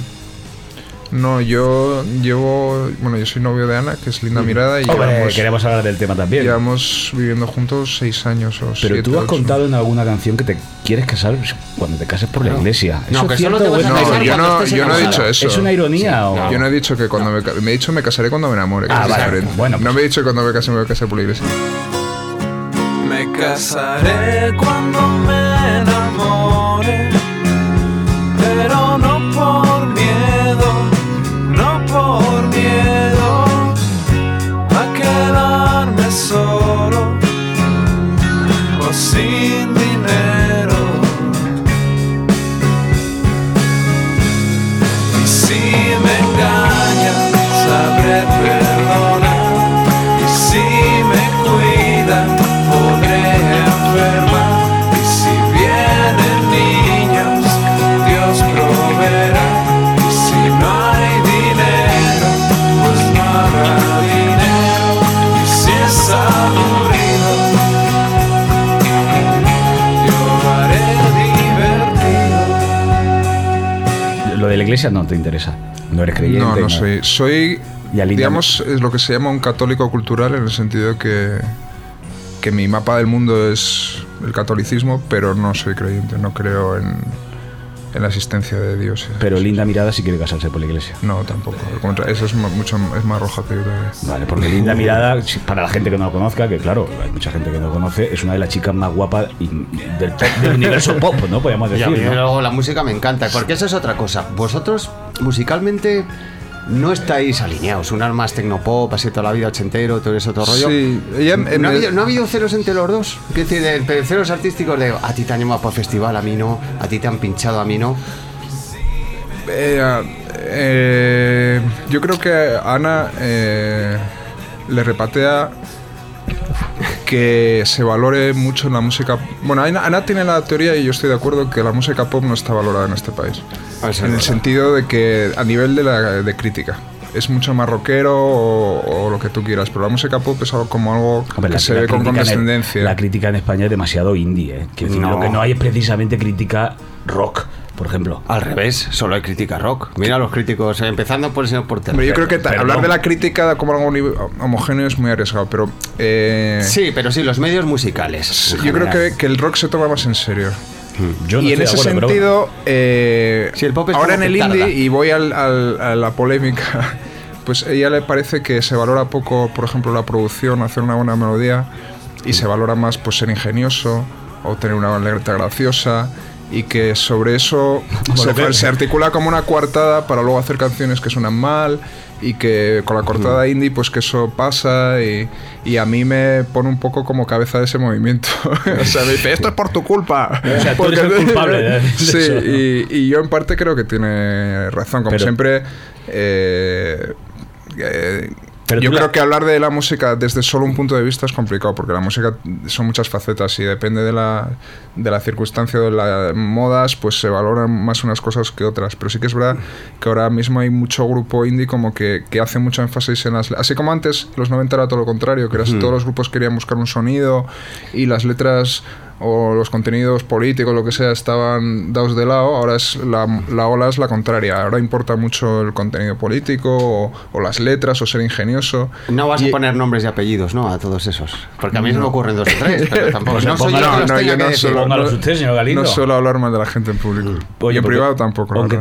E: No, yo llevo. Bueno, yo soy novio de Ana, que es linda mirada, y
A: Hombre,
E: llevamos,
A: queremos hablar del tema también.
E: llevamos viviendo juntos seis años o
A: Pero
E: siete,
A: tú has
E: ocho.
A: contado en alguna canción que te quieres casar cuando te cases por la iglesia.
F: No,
A: ¿Eso
F: que
A: es
F: solo te vas a
E: No,
F: casar
E: yo no,
F: estés
E: yo no he dicho eso.
A: ¿Es una ironía o...?
E: Yo no he dicho que cuando me me he dicho me casaré cuando me enamore. que
A: Ah,
E: es
A: vale.
E: diferente.
A: Bueno,
E: no
A: pues-
E: me he dicho que cuando me case me voy a casar por la iglesia.
D: Me casaré cuando me enamore, sin
A: iglesia no te interesa. No eres creyente.
E: No, no soy. Soy,
A: Y al
E: digamos, es lo que se llama un católico cultural en el sentido que, que mi mapa del mundo es el catolicismo, pero no soy creyente, no creo en, en la existencia de Dios.
A: Pero linda mirada si quiere casarse por la iglesia.
E: No, tampoco. Eso es mucho es más roja que yo todavía.
A: Vale, porque Linda Mirada, para la gente que no lo conozca, que claro, hay mucha gente que no lo conoce, es una de las chicas más guapas y- del, pop- del universo pop, ¿no? Podríamos
F: Y a
A: decir.
F: mí
A: ¿no?
F: luego la música me encanta, porque eso es otra cosa. Vosotros, musicalmente, no estáis alineados. Un más tecnopop, así toda la vida ochentero, todo eso, otro rollo.
E: Sí, en
F: ¿No, ha
E: el-
F: habido, no ha habido celos entre los dos? Es decir, de- celos artísticos de a ti te han llamado por festival, a mí no, a ti te han pinchado, a mí no.
E: Eh, eh, yo creo que Ana eh, le repatea que se valore mucho la música. Bueno, Ana, Ana tiene la teoría, y yo estoy de acuerdo, que la música pop no está valorada en este país.
F: Ah,
E: en el
F: verdad.
E: sentido de que a nivel de, la, de crítica. Es mucho más rockero o, o lo que tú quieras, pero la música pop es algo como algo
A: Hombre,
E: que
A: la-
E: se
A: la
E: ve con condescendencia.
A: la crítica en España es demasiado indie, ¿eh? Decir,
F: No.
A: lo que no hay es precisamente crítica rock, por ejemplo.
F: Al revés, solo hay crítica rock. Mira los críticos, eh, empezando por el señor Porter.
E: Hombre, yo creo que hablar de la crítica como algo homogéneo es muy arriesgado, pero eh,
F: Sí, pero sí, los medios musicales.
E: yo creo que, que el rock se toma más en serio.
A: Yo no
E: y en ese
A: acuerdo, pero
E: sentido, eh,
F: Sí, el pop es
E: ahora en el indie,
F: tarda.
E: y voy al- al- a la polémica, pues a ella le parece que se valora poco, por ejemplo, la producción, hacer una buena melodía, y se valora más pues ser ingenioso o tener una letra graciosa. Y que sobre eso se, articula como una coartada para luego hacer canciones que suenan mal y que con la cortada indie pues que eso pasa y, y a mí me pone un poco como cabeza de ese movimiento. o sea, me dice, esto es por tu culpa.
A: O sea, tú eres el culpable de- de
E: sí,
A: eso, ¿no?
E: y, y yo en parte creo que tiene razón. Como
A: Pero-
E: siempre, eh, eh,
A: Pero
E: yo
A: la-
E: creo que hablar de la música desde solo un punto de vista es complicado, porque la música son muchas facetas y depende de la, de la circunstancia o de las modas, pues se valoran más unas cosas que otras. Pero sí que es verdad que ahora mismo hay mucho grupo indie como que, que hace mucho énfasis en las... Así como antes, los 90 era todo lo contrario, que era todos los grupos querían buscar un sonido y las letras o los contenidos políticos, lo que sea, estaban dados de lado, ahora es la, la ola es la contraria. Ahora importa mucho el contenido político o, o las letras o ser ingenioso.
F: No vas
E: Y-
F: a poner nombres y apellidos, ¿no? A todos esos. Porque a mí se me
E: No.
F: ocurren dos o tres, pero tampoco.
A: Pues
F: no soy yo
E: no, yo no
A: usted, señor Galindo.
E: No suelo hablar mal de la gente en público.
A: Oye,
E: y en privado tampoco.
A: Aunque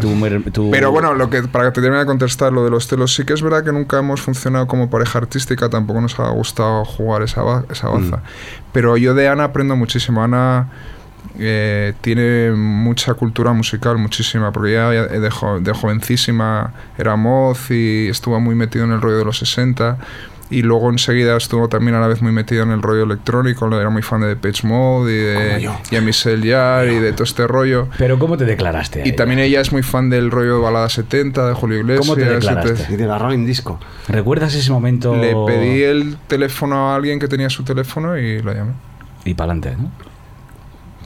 E: Pero bueno, lo que, para que te termine de contestar lo de los celos, sí que es verdad que nunca hemos funcionado como pareja artística, tampoco nos ha gustado jugar esa, esa baza. Pero yo de Ana aprendo muchísimo. Eh, tiene mucha cultura musical, muchísima, porque ella de, jo- de jovencísima era moz y estuvo muy metido en el rollo de los 60 y luego enseguida estuvo también a la vez muy metido en el rollo electrónico, era muy fan de Depeche Mode y de y a Michelle Yar y de todo este rollo.
G: Pero ¿cómo te declaraste?
E: Y
G: ella?
E: también ella es muy fan del rollo de balada 70 de Julio Iglesias.
G: ¿Cómo te
E: de-
G: declaraste?
B: Y de la Rolling Disco.
G: ¿Recuerdas ese momento?
E: Le pedí el teléfono a alguien que tenía su teléfono y la llamé.
G: Y para adelante, ¿no?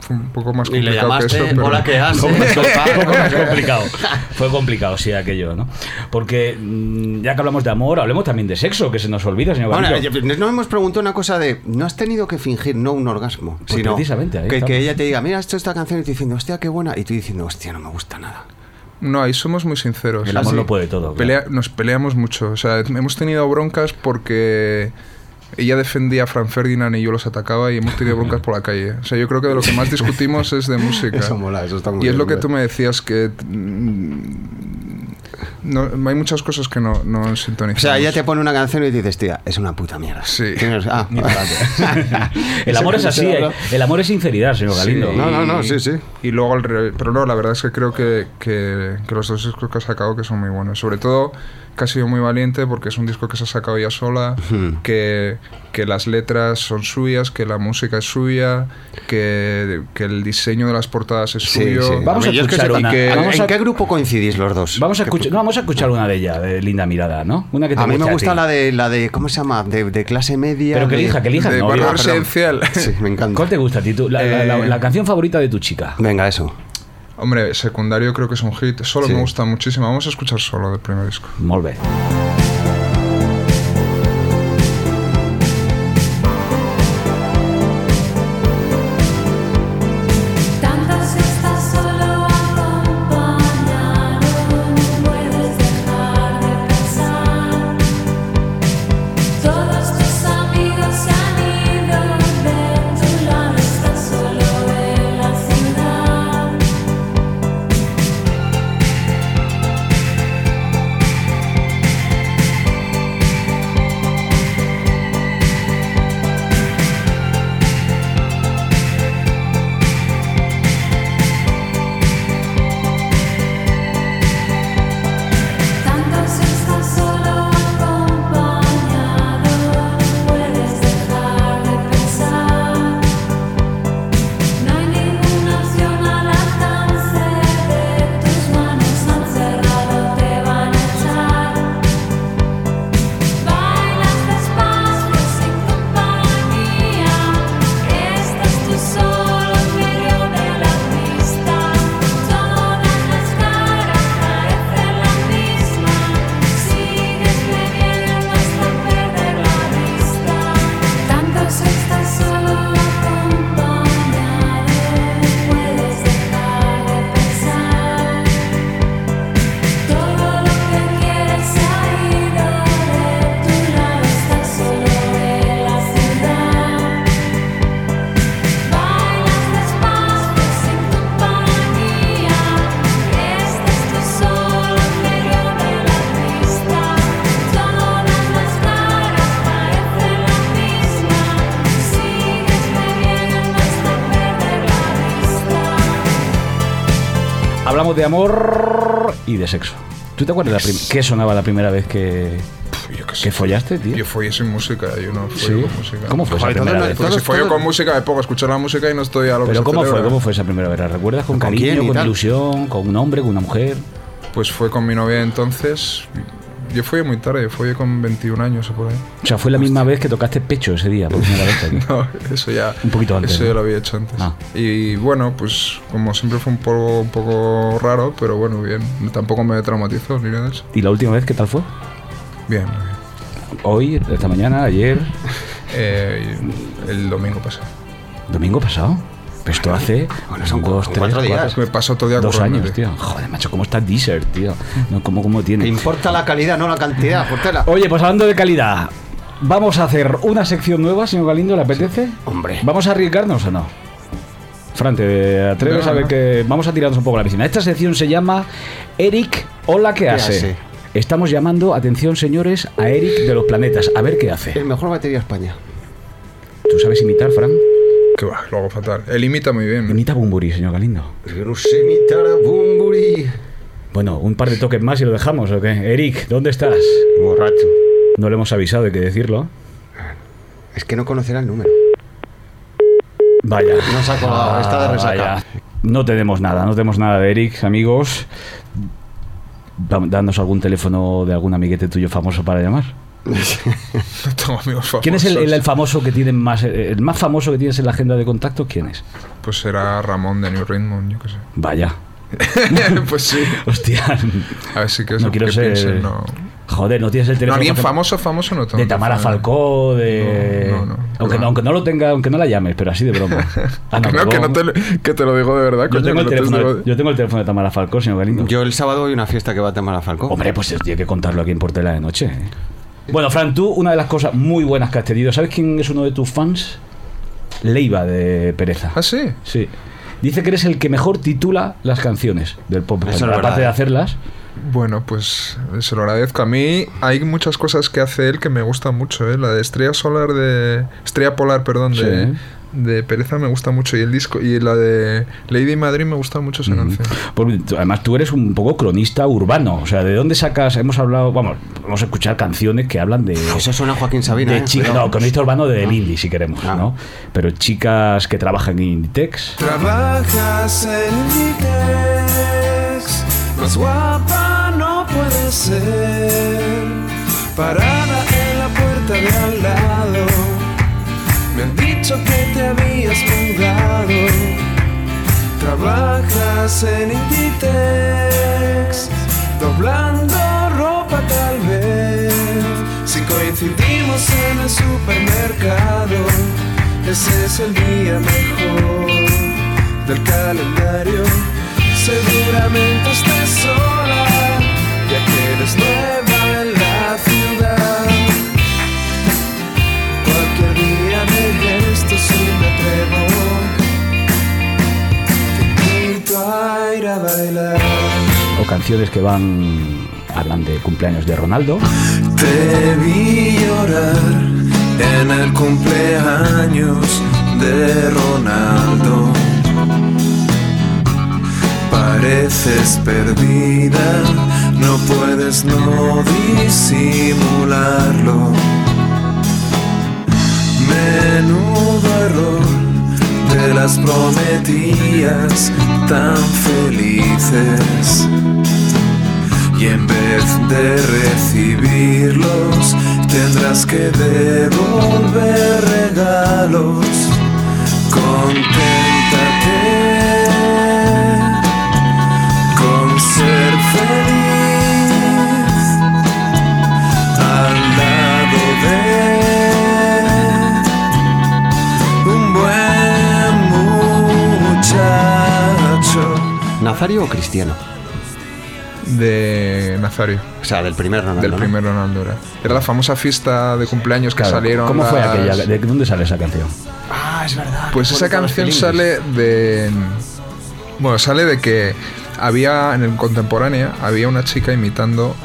E: Fue un poco más
B: Y le
E: complicado que
B: llamaste,
E: eso, pero...
B: hola, ¿qué haces?
G: Un poco más complicado. Fue complicado, sí, aquello, ¿no? Porque mm, ya que hablamos de amor, hablemos también de sexo, que se nos olvida, señor
B: Bueno, yo- nos hemos preguntado una cosa de, no has tenido que fingir no un orgasmo,
G: Pues
B: sino
G: precisamente, ahí
B: que, ella te diga, mira, esto esta canción y tú diciendo, hostia, qué buena, y tú diciendo, hostia, no me gusta nada.
E: No, ahí somos muy sinceros.
G: El amor
B: sí.
G: lo puede todo. claro.
E: Pelea- nos peleamos mucho. O sea, hemos tenido broncas porque ella defendía a Fran Ferdinand y yo los atacaba y hemos tenido broncas por la calle. O sea, yo creo que de lo que más discutimos es de música.
B: Eso mola, eso está muy
E: Y es lo que tú me decías, que mm, no, hay muchas cosas que no, no
B: O
E: sintonizamos.
B: sea, ella te pone una canción y dices, tía, es una puta mierda.
E: Sí.
B: Tienes- ah,
G: el amor es así, ¿eh? el amor es sinceridad, señor
E: Sí.
G: Galindo.
B: No, no, no, sí, sí.
E: Y luego al revés. Pero no, la verdad es que creo que, que, que los dos discos que ha sacado que son muy buenos. Sobre todo que ha sido muy valiente porque es un disco que se ha sacado ella sola,
B: Ujú.
E: que, que las letras son suyas, que la música es suya, que, que el diseño de las portadas es
B: Sí,
E: suyo.
B: sí.
G: Vamos a escuchar una.
E: que-
B: ¿En qué grupo coincidís los dos?
G: Vamos a
B: ¿Qué-
G: escuchar, no, vamos a escuchar una de ellas, de Linda Mirada, ¿no? Una que te
B: A mí me gusta la de, la de, ¿cómo se llama? De, de clase media.
G: Pero que
B: de-
G: elija, que elija.
E: de
G: no,
E: barrio residencial.
B: Sí, me encanta.
G: ¿Cuál te gusta a ti? Tú? La, la- la-
E: Eh,
G: la canción favorita de tu chica.
B: Venga, eso.
E: Hombre, secundario creo que es un hit. Solo
B: Sí.
E: me gusta muchísimo. Vamos a escuchar solo del primer disco.
G: Molt bé.
A: De
G: amor y de sexo. ¿Tú te acuerdas la qué sonaba la primera vez que,
E: Yo qué sé.
G: que follaste, tío?
E: Yo follé sin música, yo no
G: Sí.
E: follo con música.
G: ¿Cómo fue esa
B: Joder, todo
G: primera vez?
E: Porque si follo con música me pongo a escuchar la música y no estoy a lo que
G: Pero
E: se
G: ¿cómo fue? ¿Cómo fue esa primera vez? ¿La recuerdas con
B: ¿Con
G: cariño, con
B: tal?
G: ilusión, con un hombre, con una mujer?
E: Pues fue con mi novia entonces. Yo fui muy tarde, fui con 21 años o por ahí.
G: O sea, fue la misma vez que tocaste pecho ese día, por primera vez. aquí.
E: No, eso ya.
G: Un poquito antes,
E: Eso
G: ¿no?
E: ya lo había hecho antes.
G: Ah.
E: Y bueno, pues como siempre fue un poco, un poco raro, pero bueno, bien. Tampoco me traumatizó ni nada de eso.
G: ¿Y la última vez qué tal fue?
E: Bien, muy bien.
G: Hoy, esta mañana, ayer,
E: Eh, el domingo pasado.
G: domingo pasado. Pero esto hace
B: Bueno, son
G: dos, tres,
B: cuatro días.
E: Me pasó todo el día
G: Dos años, tío. Joder, macho, ¿cómo está Deezer, tío? No, ¿cómo, cómo
B: Te
G: tiene?
B: importa la calidad, no la cantidad, Portela.
G: Oye, pues hablando de calidad, vamos a hacer una sección nueva, señor Galindo, ¿le apetece?
B: Hombre.
G: ¿Vamos a arriesgarnos o no? Fran, ¿te atreves
E: No,
G: a ver
E: no.
G: que vamos a tirarnos un poco a la piscina? Esta sección se llama Eric, hola, ¿qué, hace?
B: hace?
G: Estamos llamando, atención señores, a Eric de los planetas. A ver qué hace.
B: El mejor batería de España.
G: ¿Tú sabes imitar, Fran?
E: Que va, lo hago fatal. Él imita muy bien.
A: Imita Bumburi, señor Galindo.
F: Yo no sé imitar a Bumburi.
A: Bueno, un par de toques más y lo dejamos, ¿o qué? Eric, ¿dónde estás?
F: Borracho.
A: No le hemos avisado, hay que decirlo.
F: Es que no conocerá el número.
A: Vaya.
F: No se ha colgado, está de resaca.
A: Vaya. No tenemos nada, no tenemos nada de Eric, amigos. Danos algún teléfono de algún amiguete tuyo famoso para llamar.
E: No tengo amigos famosos.
A: ¿Quién es el, el- el famoso que tiene más, el más famoso que tienes en la agenda de contactos? ¿Quién es?
E: Pues será Ramón de New Redmond, yo qué sé.
A: Vaya.
E: pues sí.
A: Hostia.
E: A ver si que
A: No quiero
E: que
A: ser.
E: piensen, no.
A: Joder, no tienes el
E: No,
A: teléfono.
E: alguien
A: que-
E: famoso, famoso no tengo.
A: De Tamara. Falcó, de.
E: No, no, no.
A: Aunque,
E: Claro.
A: no, aunque no lo tenga, aunque no la llames, pero así de broma. Ah,
E: que, no, no te, lo- que te lo digo de verdad.
A: yo,
E: coño,
A: tengo el
E: no te
A: teléfono, de- yo tengo el teléfono de Tamara Falcó, señor Galindo.
F: Yo el sábado hay una fiesta que va a Tamara Falcó.
A: Hombre, pues tiene que contarlo aquí en Portela de Noche. ¿eh? Bueno, Fran, tú, una de las cosas muy buenas que has tenido, ¿sabes quién es uno de tus fans? Leiva de Pereza.
E: Ah, sí.
A: Sí. Dice que eres el que mejor titula las canciones del pop.
F: Eso es
A: aparte
F: verdad,
A: de
F: ¿eh?
A: hacerlas.
E: Bueno, pues se lo agradezco. A mí hay muchas cosas que hace él que me gustan mucho. ¿eh? La de Estrella Solar de. Estrella Polar, perdón, de,
A: Sí.
E: De Pereza me gusta mucho. Y el disco. Y la de Lady Madrid me gusta mucho esa canción.
A: Pues, además, tú eres un poco cronista urbano. O sea, ¿de dónde sacas? Hemos hablado, vamos, vamos a escuchar canciones que hablan de.
F: Eso suena a Joaquín Sabina.
A: de
F: ¿eh?
A: chicas, no, cronista urbano del indie, si queremos,
F: Ah.
A: ¿no? Pero chicas que trabajan en Inditex.
D: Trabajas en Inditex, más guapa no puede ser. Parada en dicho que te habías mudado. Trabajas en Inditex, doblando ropa tal vez. Si coincidimos en el supermercado, ese es el día mejor del calendario. Seguramente estés sola, ya que eres nueva
A: O canciones que van. hablan de cumpleaños de Ronaldo.
D: Te vi llorar en el cumpleaños de Ronaldo. Pareces perdida, no puedes no disimularlo. Menudo error de las prometidas tan felices. Y en vez de recibirlos, tendrás que devolver regalos.
F: ¿Nazario o Cristiano?
E: De Nazario.
F: O sea, del primer Ronaldo.
E: Del primer Ronaldo era. Era la famosa fiesta de cumpleaños que
A: Claro,
E: salieron.
A: ¿Cómo fue aquella? ¿De dónde sale esa canción?
F: Ah, es verdad.
E: Pues esa
F: los
E: canción sale de. Bueno, sale de que había en el contemporánea había una chica imitando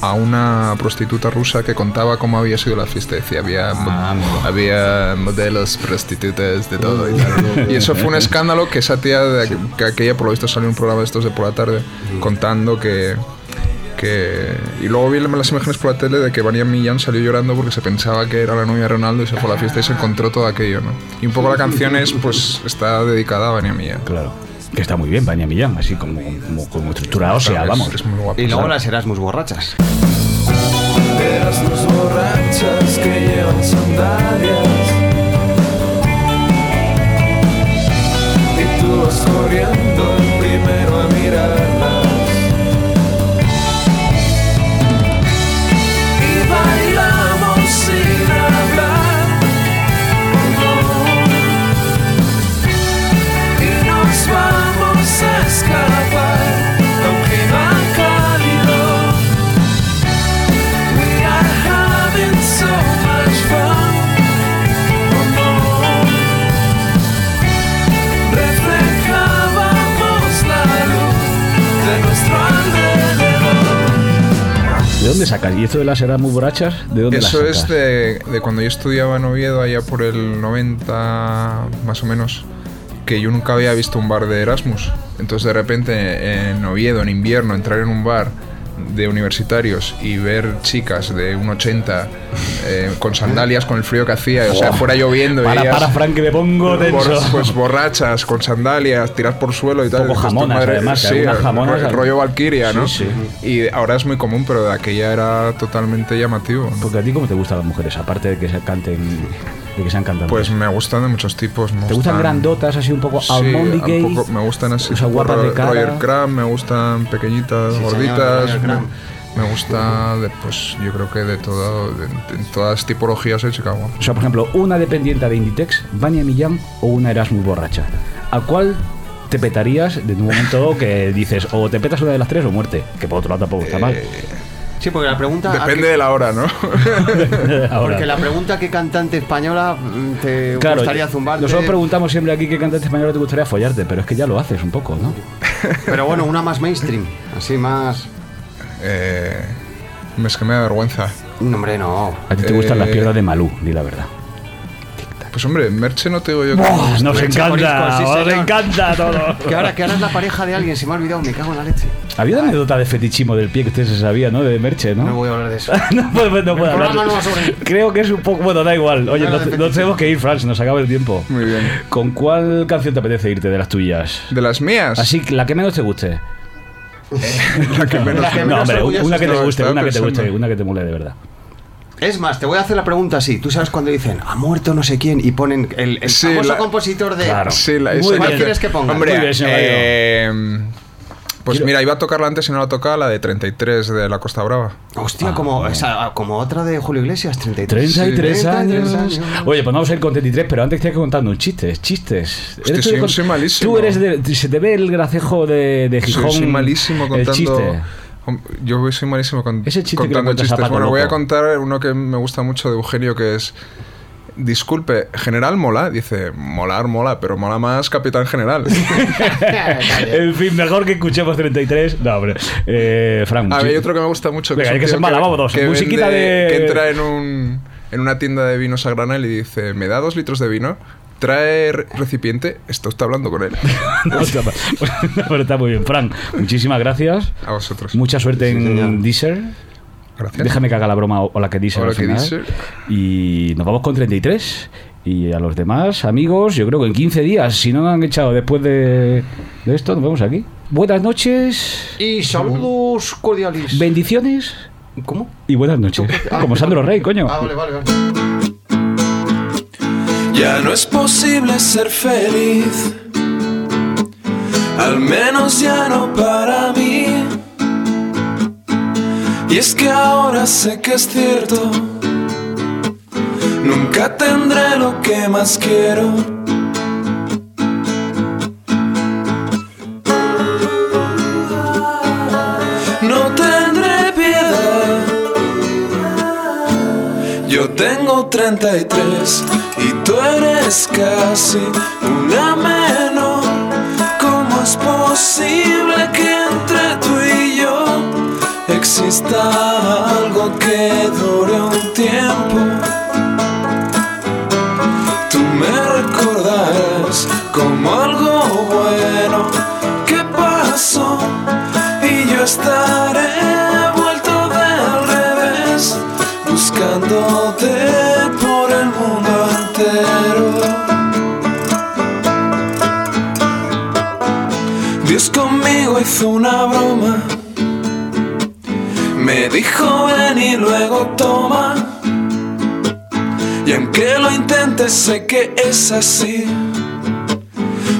E: a una prostituta rusa que contaba cómo había sido la fiesta. Decía, había,
A: Ah,
E: había modelos, prostitutas, de todo y tal. Y eso fue un escándalo que esa tía, de, que aquella por lo visto salió en un programa de estos de por la tarde, contando que. que y luego vi las imágenes por la tele de que Vanilla Millán salió llorando porque se pensaba que era la novia de Ronaldo y se fue a la fiesta y se encontró todo aquello, ¿no? Y un poco la canción es, pues, está dedicada a Vanilla Millán.
A: Claro. Que está muy bien, Vania Millán, así como, como, como estructura ósea,
E: Es-
A: vamos.
E: Es muy guapo.
F: Y luego las Erasmus borrachas.
D: Eras dos borrachas que llevan sandalias Y tú vas corriendo
A: dónde sacas? ¿Y esto de las eras muy borrachas? ¿De dónde las
E: Eso
A: sacas?
E: es de, de cuando yo estudiaba en Oviedo, allá por el 90 más o menos, que yo nunca había visto un bar de Erasmus. Entonces de repente en Oviedo, en invierno, entrar en un bar de universitarios y ver chicas de un 80 eh, con sandalias con el frío que hacía, o sea, fuera lloviendo y
A: Para,
E: ellas
A: para, Frank, que me pongo tenso.
E: bor- pues borrachas, con sandalias, tiras por suelo y tal.
A: poco
E: Dices, tu
A: jamonas, además,
E: sí, el-
A: jamonas-
E: el rollo Valkyria, ¿no?
A: Sí,
E: Y ahora es muy común, pero de aquella era totalmente llamativo. ¿no?
A: Porque a ti, ¿cómo te gustan las mujeres? Aparte de que se canten, de que sean cantantes.
E: Pues me gustan de muchos tipos. me
A: ¿Te gustan grandotas, así un poco
E: Sí, un poco- me gustan así.
A: O sea, guapas de cara.
E: Roger Crumb, me gustan pequeñitas, gorditas. Me, gusta, de, pues yo creo que de todo, de, de todas tipologías de Chicago.
A: O sea, por ejemplo, una dependiente de Inditex, Vania Millán o una Erasmus borracha. ¿A cuál te petarías en un momento que dices o te petas una de las tres o muerte? Que por otro lado tampoco está mal.
E: Eh,
F: Sí, porque la pregunta. ¿a
E: Depende
F: qué-
E: de la hora, ¿no?
F: Porque la pregunta ¿qué cantante española te
A: Claro,
F: gustaría zumbarte?
A: nosotros preguntamos siempre aquí qué cantante español te gustaría follarte, pero es que ya lo haces un poco, ¿no?
F: Pero bueno, una más mainstream. Así más.
E: eh, es que me da vergüenza.
F: No, hombre, no.
A: A ti te gustan
E: Eh,
A: las piedras de Malú, di la verdad.
E: Pues hombre, Merche no te digo yo.
A: ¡Buah! Nos
F: Leche
A: encanta,
F: Morisco, sí,
A: nos encanta todo.
F: Que ahora, que ahora es la pareja de alguien, se me ha olvidado, me cago en la leche.
A: Había una anécdota de fetichismo del pie que usted se sabía, ¿no? De Merche, ¿no?
F: No voy a hablar de eso.
A: no puedo, no puedo hablar.
F: no
A: Creo que es un poco. Bueno, da igual. Oye,
F: Nada
A: no,
F: de
A: no
F: fetichismo.
A: tenemos que ir, Franz, nos acaba el tiempo.
E: Muy bien.
A: ¿Con cuál canción te apetece irte de las tuyas?
E: De las mías.
A: Así, la que menos te guste.
E: la que menos
F: La que
A: No,
F: menos
A: hombre,
F: orgulloso
A: una que te guste, una que te guste, una que te mole de verdad.
F: Es más, te voy a hacer la pregunta así. Tú sabes cuando dicen, ha muerto no sé quién, y ponen el, el
E: Sí,
F: famoso
E: la-
F: compositor de.
A: Claro.
E: Sí, la,
A: bien.
F: ¿Cuál
E: que-
F: quieres que ponga?
E: Hombre,
A: Muy bien,
E: eh, pues
A: Quiero-
E: mira, iba a tocarla antes y no la tocaba, la de 33 de la Costa Brava.
F: Hostia,
A: Ah,
F: como,
A: bueno.
F: esa- como otra de Julio Iglesias, 33.
A: 33
F: Sí,
A: años.
F: 33 años.
A: Oye, pues vamos a ir con 33, pero antes te estoy contando un chistes, chistes.
E: Hostia, soy-
A: de
E: soy malísimo.
A: Tú eres de. Se te ve el gracejo de, de Gijón.
E: Soy, soy malísimo contando.
A: El chiste.
E: Yo soy malísimo con,
A: Ese chiste que le
E: contando chistes. Bueno, voy a contar uno que me gusta mucho de Eugenio, que es. Disculpe, general mola, dice, molar mola, pero mola más capitán general.
A: En fin, mejor que escuchemos 33. No, hombre. Eh, Frank.
E: A ver, hay otro que me gusta mucho.
A: Venga,
E: es un
A: hay que ser mala, vámonos. Musiquita de-
E: Que entra en, un, en una tienda de vinos a granel y dice, ¿me da dos litros de vino? ¿Trae re- recipiente? Esto está hablando con él.
A: No, pero está muy bien, Frank. Muchísimas gracias.
E: A vosotros.
A: Mucha suerte
F: Sí,
A: en
F: señor.
A: Deezer.
E: Gracias.
A: Déjame que haga la broma o la que
E: la
A: al
E: que
A: final.
E: Deezer.
A: Y nos vamos con 33. Y a los demás, amigos, yo creo que en 15 días, si no nos han echado después de, de esto, nos vemos aquí. Buenas noches,
F: Y saludos cordiales.
A: bendiciones
F: ¿Cómo?
A: y buenas noches. Como Sandro Rey, coño.
F: Ah, vale, vale, vale.
D: Ya no es posible ser feliz, al menos ya no para mí. Y es que ahora sé que es cierto, nunca tendré lo que más quiero. Tengo 33 y tú eres casi una menor. ¿Cómo es posible que entre tú y yo exista algo que dure un tiempo? Tú me recordarás como algo bueno una broma. Me dijo ven y luego toma. Y aunque lo intentes sé que es así.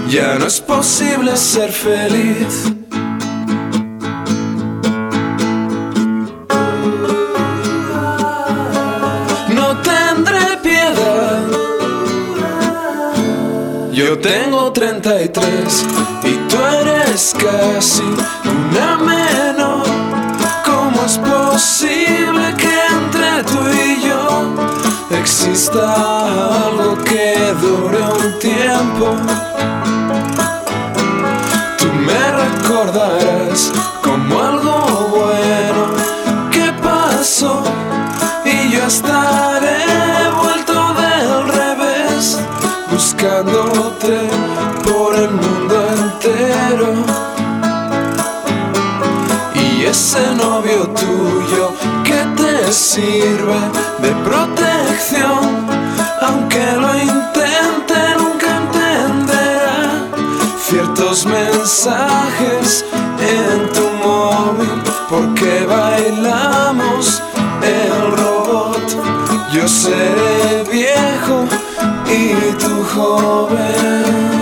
D: Ya no es posible ser feliz. Yo tengo 33 y tú eres casi una menor. ¿Cómo es posible que entre tú y yo exista algo que dure un tiempo? Sirve de protección. Aunque lo intente, nunca entenderá ciertos mensajes en tu móvil porque bailamos el robot. Yo seré viejo y tú joven.